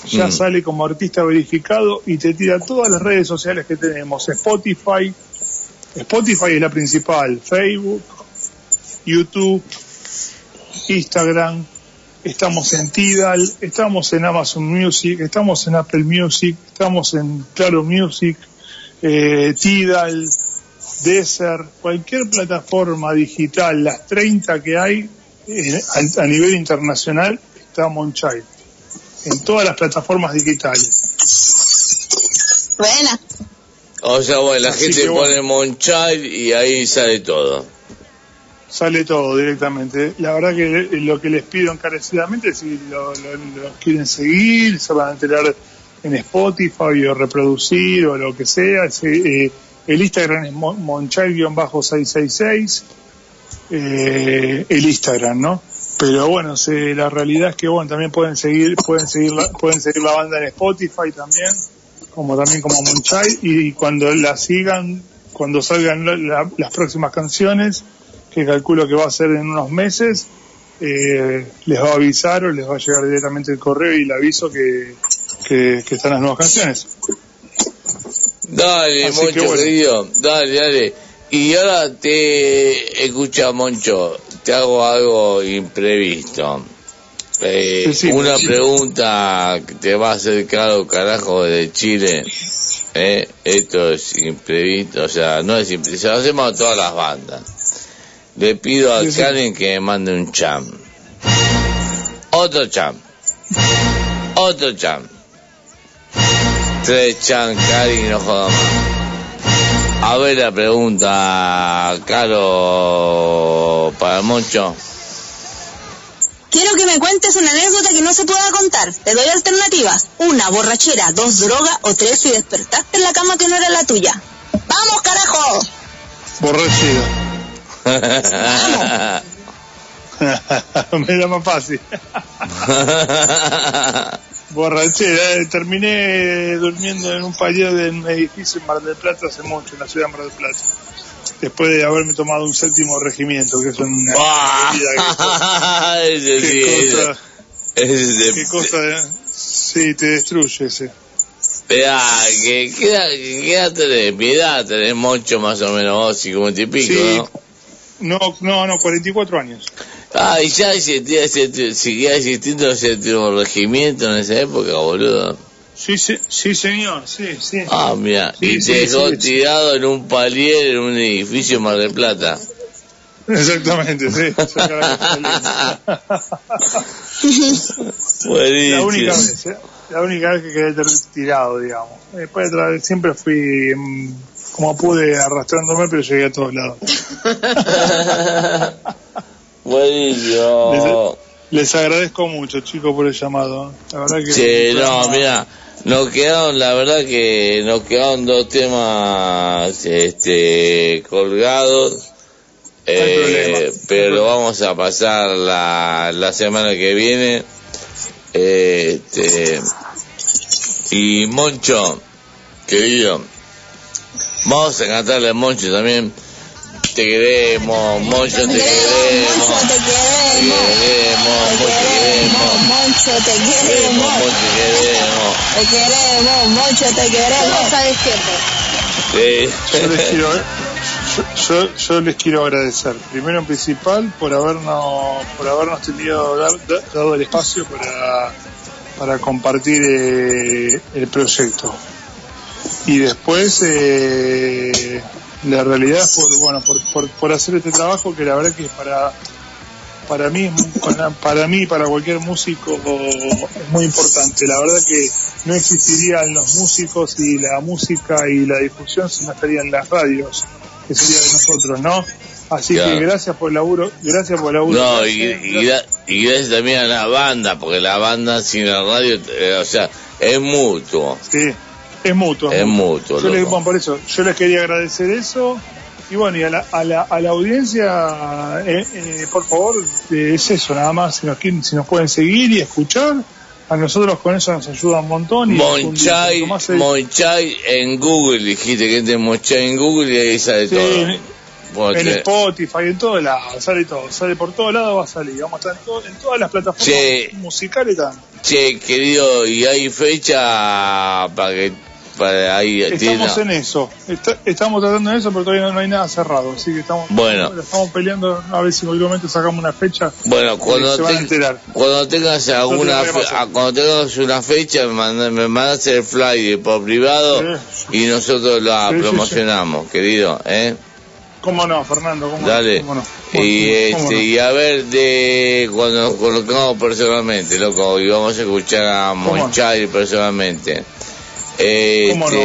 ya Mm. sale como artista verificado y te tira todas las redes sociales que tenemos, Spotify, Spotify es la principal, Facebook, YouTube, Instagram, estamos en Tidal, estamos en Amazon Music, estamos en Apple Music, estamos en Claro Music, eh, Tidal, Deezer, cualquier plataforma digital, las 30 que hay eh, a, a nivel internacional, está Monchild. En todas las plataformas digitales. Buena. O sea, bueno, la Así gente que bueno. pone Monchay y ahí sale todo. Sale todo directamente. La verdad que lo que les pido encarecidamente si lo, lo- lo quieren seguir, se van a enterar en Spotify o reproducir o lo que sea. Se- eh, el Instagram es mon- monchai-666, eh, el Instagram, ¿no? Pero bueno, se- la realidad es que bueno, también pueden seguir, pueden seguir, la, pueden seguir la banda en Spotify también, como también como Monchai, y cuando la sigan, cuando salgan la- la- las próximas canciones, que calculo que va a ser en unos meses, eh, les va a avisar o les va a llegar directamente el correo y el aviso que, que están las nuevas canciones. Dale, Así Moncho, bueno. querido, dale, dale. Y ahora te escucha, Moncho, ¿te hago algo imprevisto. Eh, Decime, una pregunta que te va a hacer caro carajo de Chile. Eh, esto es imprevisto, o sea, no es imprevisto, se lo hacemos a todas las bandas. Le pido a Sí, sí. Karen que me mande un cham. Otro cham. Otro cham. Tres cham, Karen, no joda más. A ver la pregunta, Caro, para Moncho. Quiero que me cuentes una anécdota que no se pueda contar. Te doy alternativas. Una, borrachera. Dos, droga. O tres, si despertaste en la cama que no era la tuya. ¡Vamos, carajo! Borrachera. Me da más fácil. Borrachera. eh, Terminé durmiendo en un payero de un edificio en Mar del Plata hace mucho, en la ciudad de Mar del Plata. Después de haberme tomado un séptimo regimiento, que es una que, qué cosa, qué cosa, sí, te destruye ese. Esperá, que queda, tenés, mi edad tenés mucho más o menos vos, y pico, Sí. ¿no? No, no, no, 44 años. Ah, y ya existía seguía existiendo ese último regimiento en esa época, boludo. Sí, sí, sí, señor, sí, sí. Ah, mira, Sí, y sí, te dejó sí, tirado en un palier en un edificio en Mar del Plata. Exactamente, sí. La única vez, ¿eh? la única vez que quedé tirado, digamos. Después de otra vez siempre fui mm, como pude arrastrándome, pero llegué a todos lados. Buenísimo. Les agradezco mucho, chicos, por el llamado. La verdad que Sí, no, mira, nos quedaron, la verdad que nos quedaron dos temas este, colgados, eh, pero lo vamos a pasar la, la semana que viene. Este, y Moncho, querido, vamos a cantarle a Moncho también. Te queremos, Moncho, te queremos. Moncho, te queremos. Moncho, te queremos. Moncho, te queremos. Moncho, te queremos. Te queremos, Moncho, te queremos. Siempre. Sí. Yo les quiero, yo, yo- yo les quiero agradecer, primero en principal, por habernos, por habernos tenido, dado el espacio para, para compartir eh, el proyecto. Y después, eh, la realidad es por, bueno, por, por, por hacer este trabajo que la verdad que para, para mí, para- para mí, para cualquier músico es muy importante. La verdad que no existirían los músicos y la música y la difusión si no estarían las radios, que sería de nosotros, ¿no? Así Claro. que gracias por el laburo, gracias por el laburo. No, y, y gracias también a la banda, porque la banda sin la radio, eh, o sea, es mutuo. Sí, es mutuo. Es mutuo, Yo les, bueno, por eso, yo les quería agradecer eso. Y bueno, y a la, a la, a la audiencia, eh, eh, por favor, eh, es eso, nada más. Si nos, quieren, si nos pueden seguir y escuchar, a nosotros con eso nos ayuda un montón. Y Monchay en Google, dijiste que entre Monchay en Google y ahí sale Sí, todo. en- Spotify, en todos lados, sale todo, sale por todos lados, va a salir. Vamos a estar en, todo- en todas las plataformas Sí. musicales también. Che, querido, ¿y hay fecha para que para ahí Estamos tiene- en eso, Está- estamos tratando de eso, pero todavía no, no hay nada cerrado, así que estamos, Bueno. estamos peleando a ver si en algún momento sacamos una fecha. Bueno, cuando, van a te- cuando tengas alguna No te fe- ah, cuando tengas una fecha me mandas, me mandas el flyer por privado y nosotros la Sí, sí, sí. promocionamos, querido, ¿eh? ¿Cómo no, Fernando? ¿Cómo no? Dale. ¿Cómo no? Y ¿Cómo este no? y a ver de cuando nos colocamos personalmente, loco, y vamos a escuchar a. Monchay personalmente. Este, ¿Cómo no?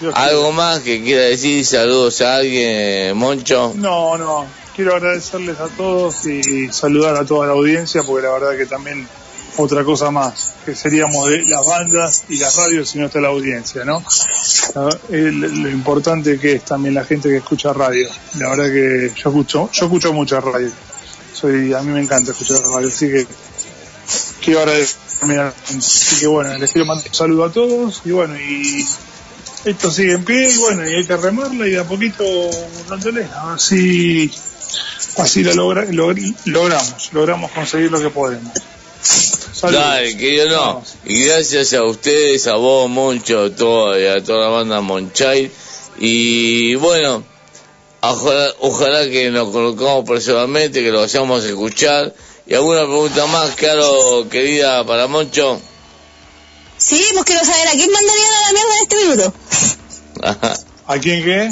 Dios algo más que quiera decir, saludos a alguien, Moncho. No, no. Quiero agradecerles a todos y saludar a toda la audiencia, porque la verdad que también otra cosa más, que seríamos de las bandas y las radios si no está la audiencia, ¿no? El- lo importante que es también la gente que escucha radio. La verdad que yo escucho, yo escucho mucha radio. Soy, a mí me encanta escuchar radio, así que quiero agradecer Así que bueno, les quiero mandar un saludo a todos y bueno, y esto sigue en pie y bueno, y hay que remarla y de a poquito dándole, a ver si así lo logra- logr- logramos, logramos conseguir lo que podemos. Saludos. Dale, querido, no. Y gracias a ustedes, a vos, Moncho, a toda, y a toda la banda Monchay. Y bueno, Ojalá, ojalá que nos colocamos próximamente, que lo vayamos a escuchar. ¿Y alguna pregunta más, claro, querida, para Moncho? Sí, pues quiero saber a quién mandarían a la mierda en este minuto. ¿A quién qué?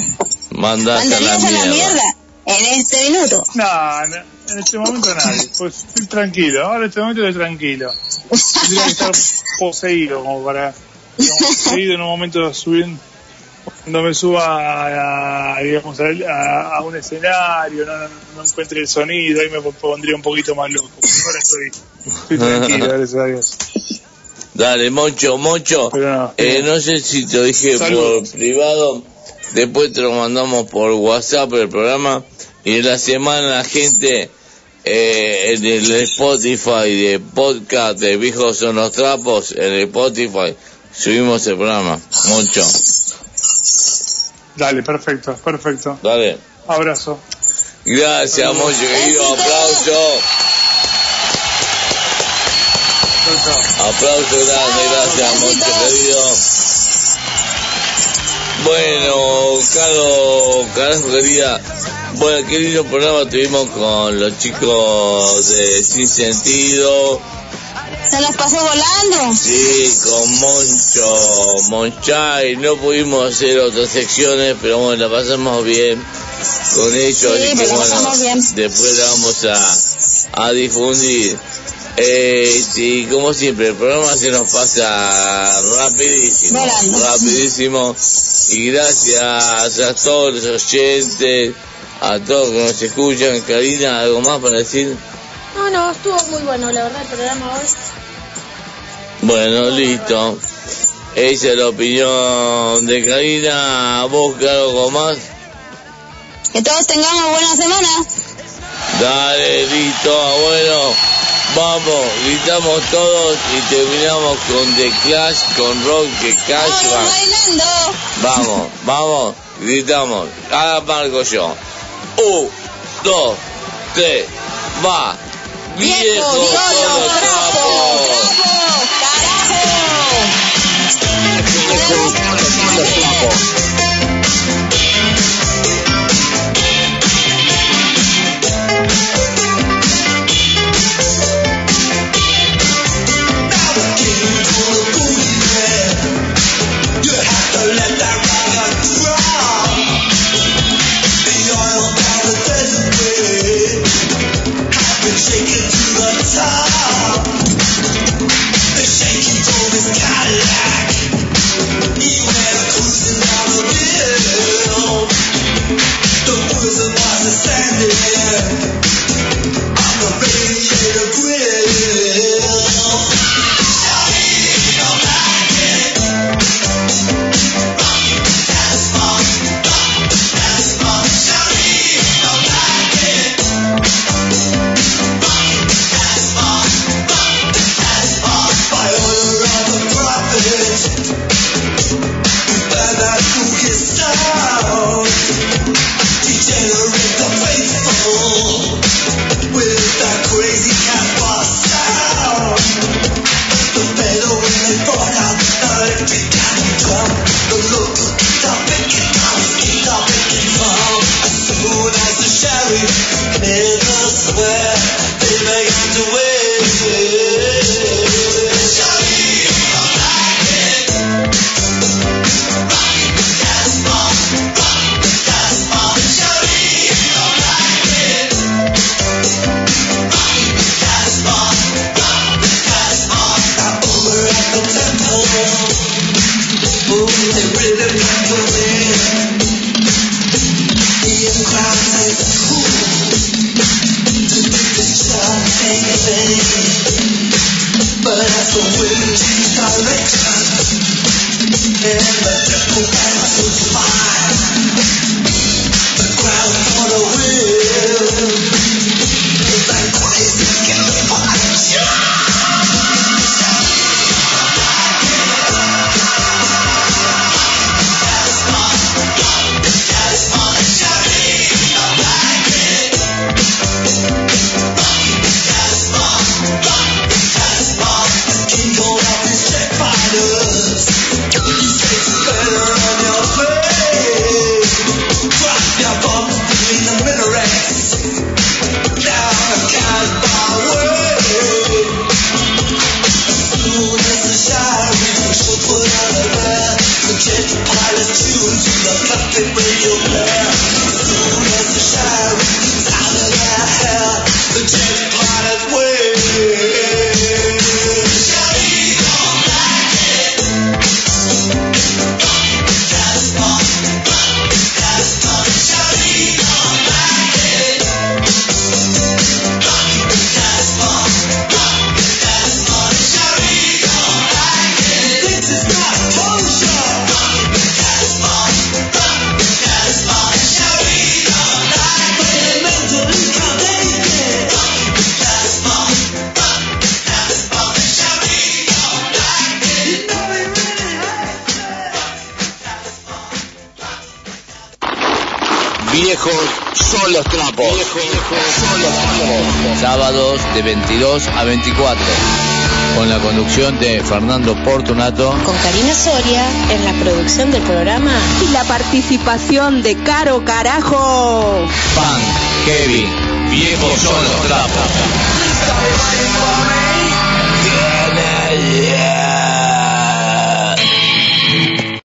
Mandás a la a la mierda. mierda en este minuto. No, no, en este momento nadie. Pues estoy tranquilo, ahora en este momento estoy tranquilo. Tendría que estar poseído como para, digamos, poseído en un momento subiendo, cuando me suba a, digamos, a, a- a un escenario, no, no, no encuentre el sonido, ahí me pondría un poquito más loco. Ahora estoy, estoy tranquilo, gracias a Dios. Dale, Moncho, Moncho. no, eh, no sé si te dije por privado, después te lo mandamos por WhatsApp el programa. Y en la semana la gente eh, en el Spotify de podcast de Viejos son los trapos, en el Spotify subimos el programa. Moncho, Dale, perfecto, perfecto. dale. Abrazo. Gracias, Moncho, querido. Aplauso. Aplauso grande, gracias, Moncho, querido. Bueno, Carlos, carajo, querida. Bueno, qué lindo programa tuvimos con los chicos de Sin Sentido. Se nos pasó volando. Sí, con Moncho, Monchay, no pudimos hacer otras secciones, pero bueno, la pasamos bien con ellos, Sí, así que pero la bueno, pasamos bien. después la vamos a, a difundir. Eh, sí, como siempre, el programa se nos pasa rapidísimo, Volando. rapidísimo, y gracias a todos los oyentes, a todos que nos escuchan, Karina, ¿algo más para decir? No, no, estuvo muy bueno, la verdad, el programa hoy. Bueno, listo. Esa es la opinión de Karina. ¿Vos, claro, algo más? Que todos tengamos buena semana. Dale, listo, bueno. Vamos, gritamos todos y terminamos con The Clash, con Rock the Cash. Vamos va. bailando. Vamos, vamos, gritamos. Ahora marco yo. Un, dos, tres, va. Viejo, solo trapo. But participación de Caro Carajo.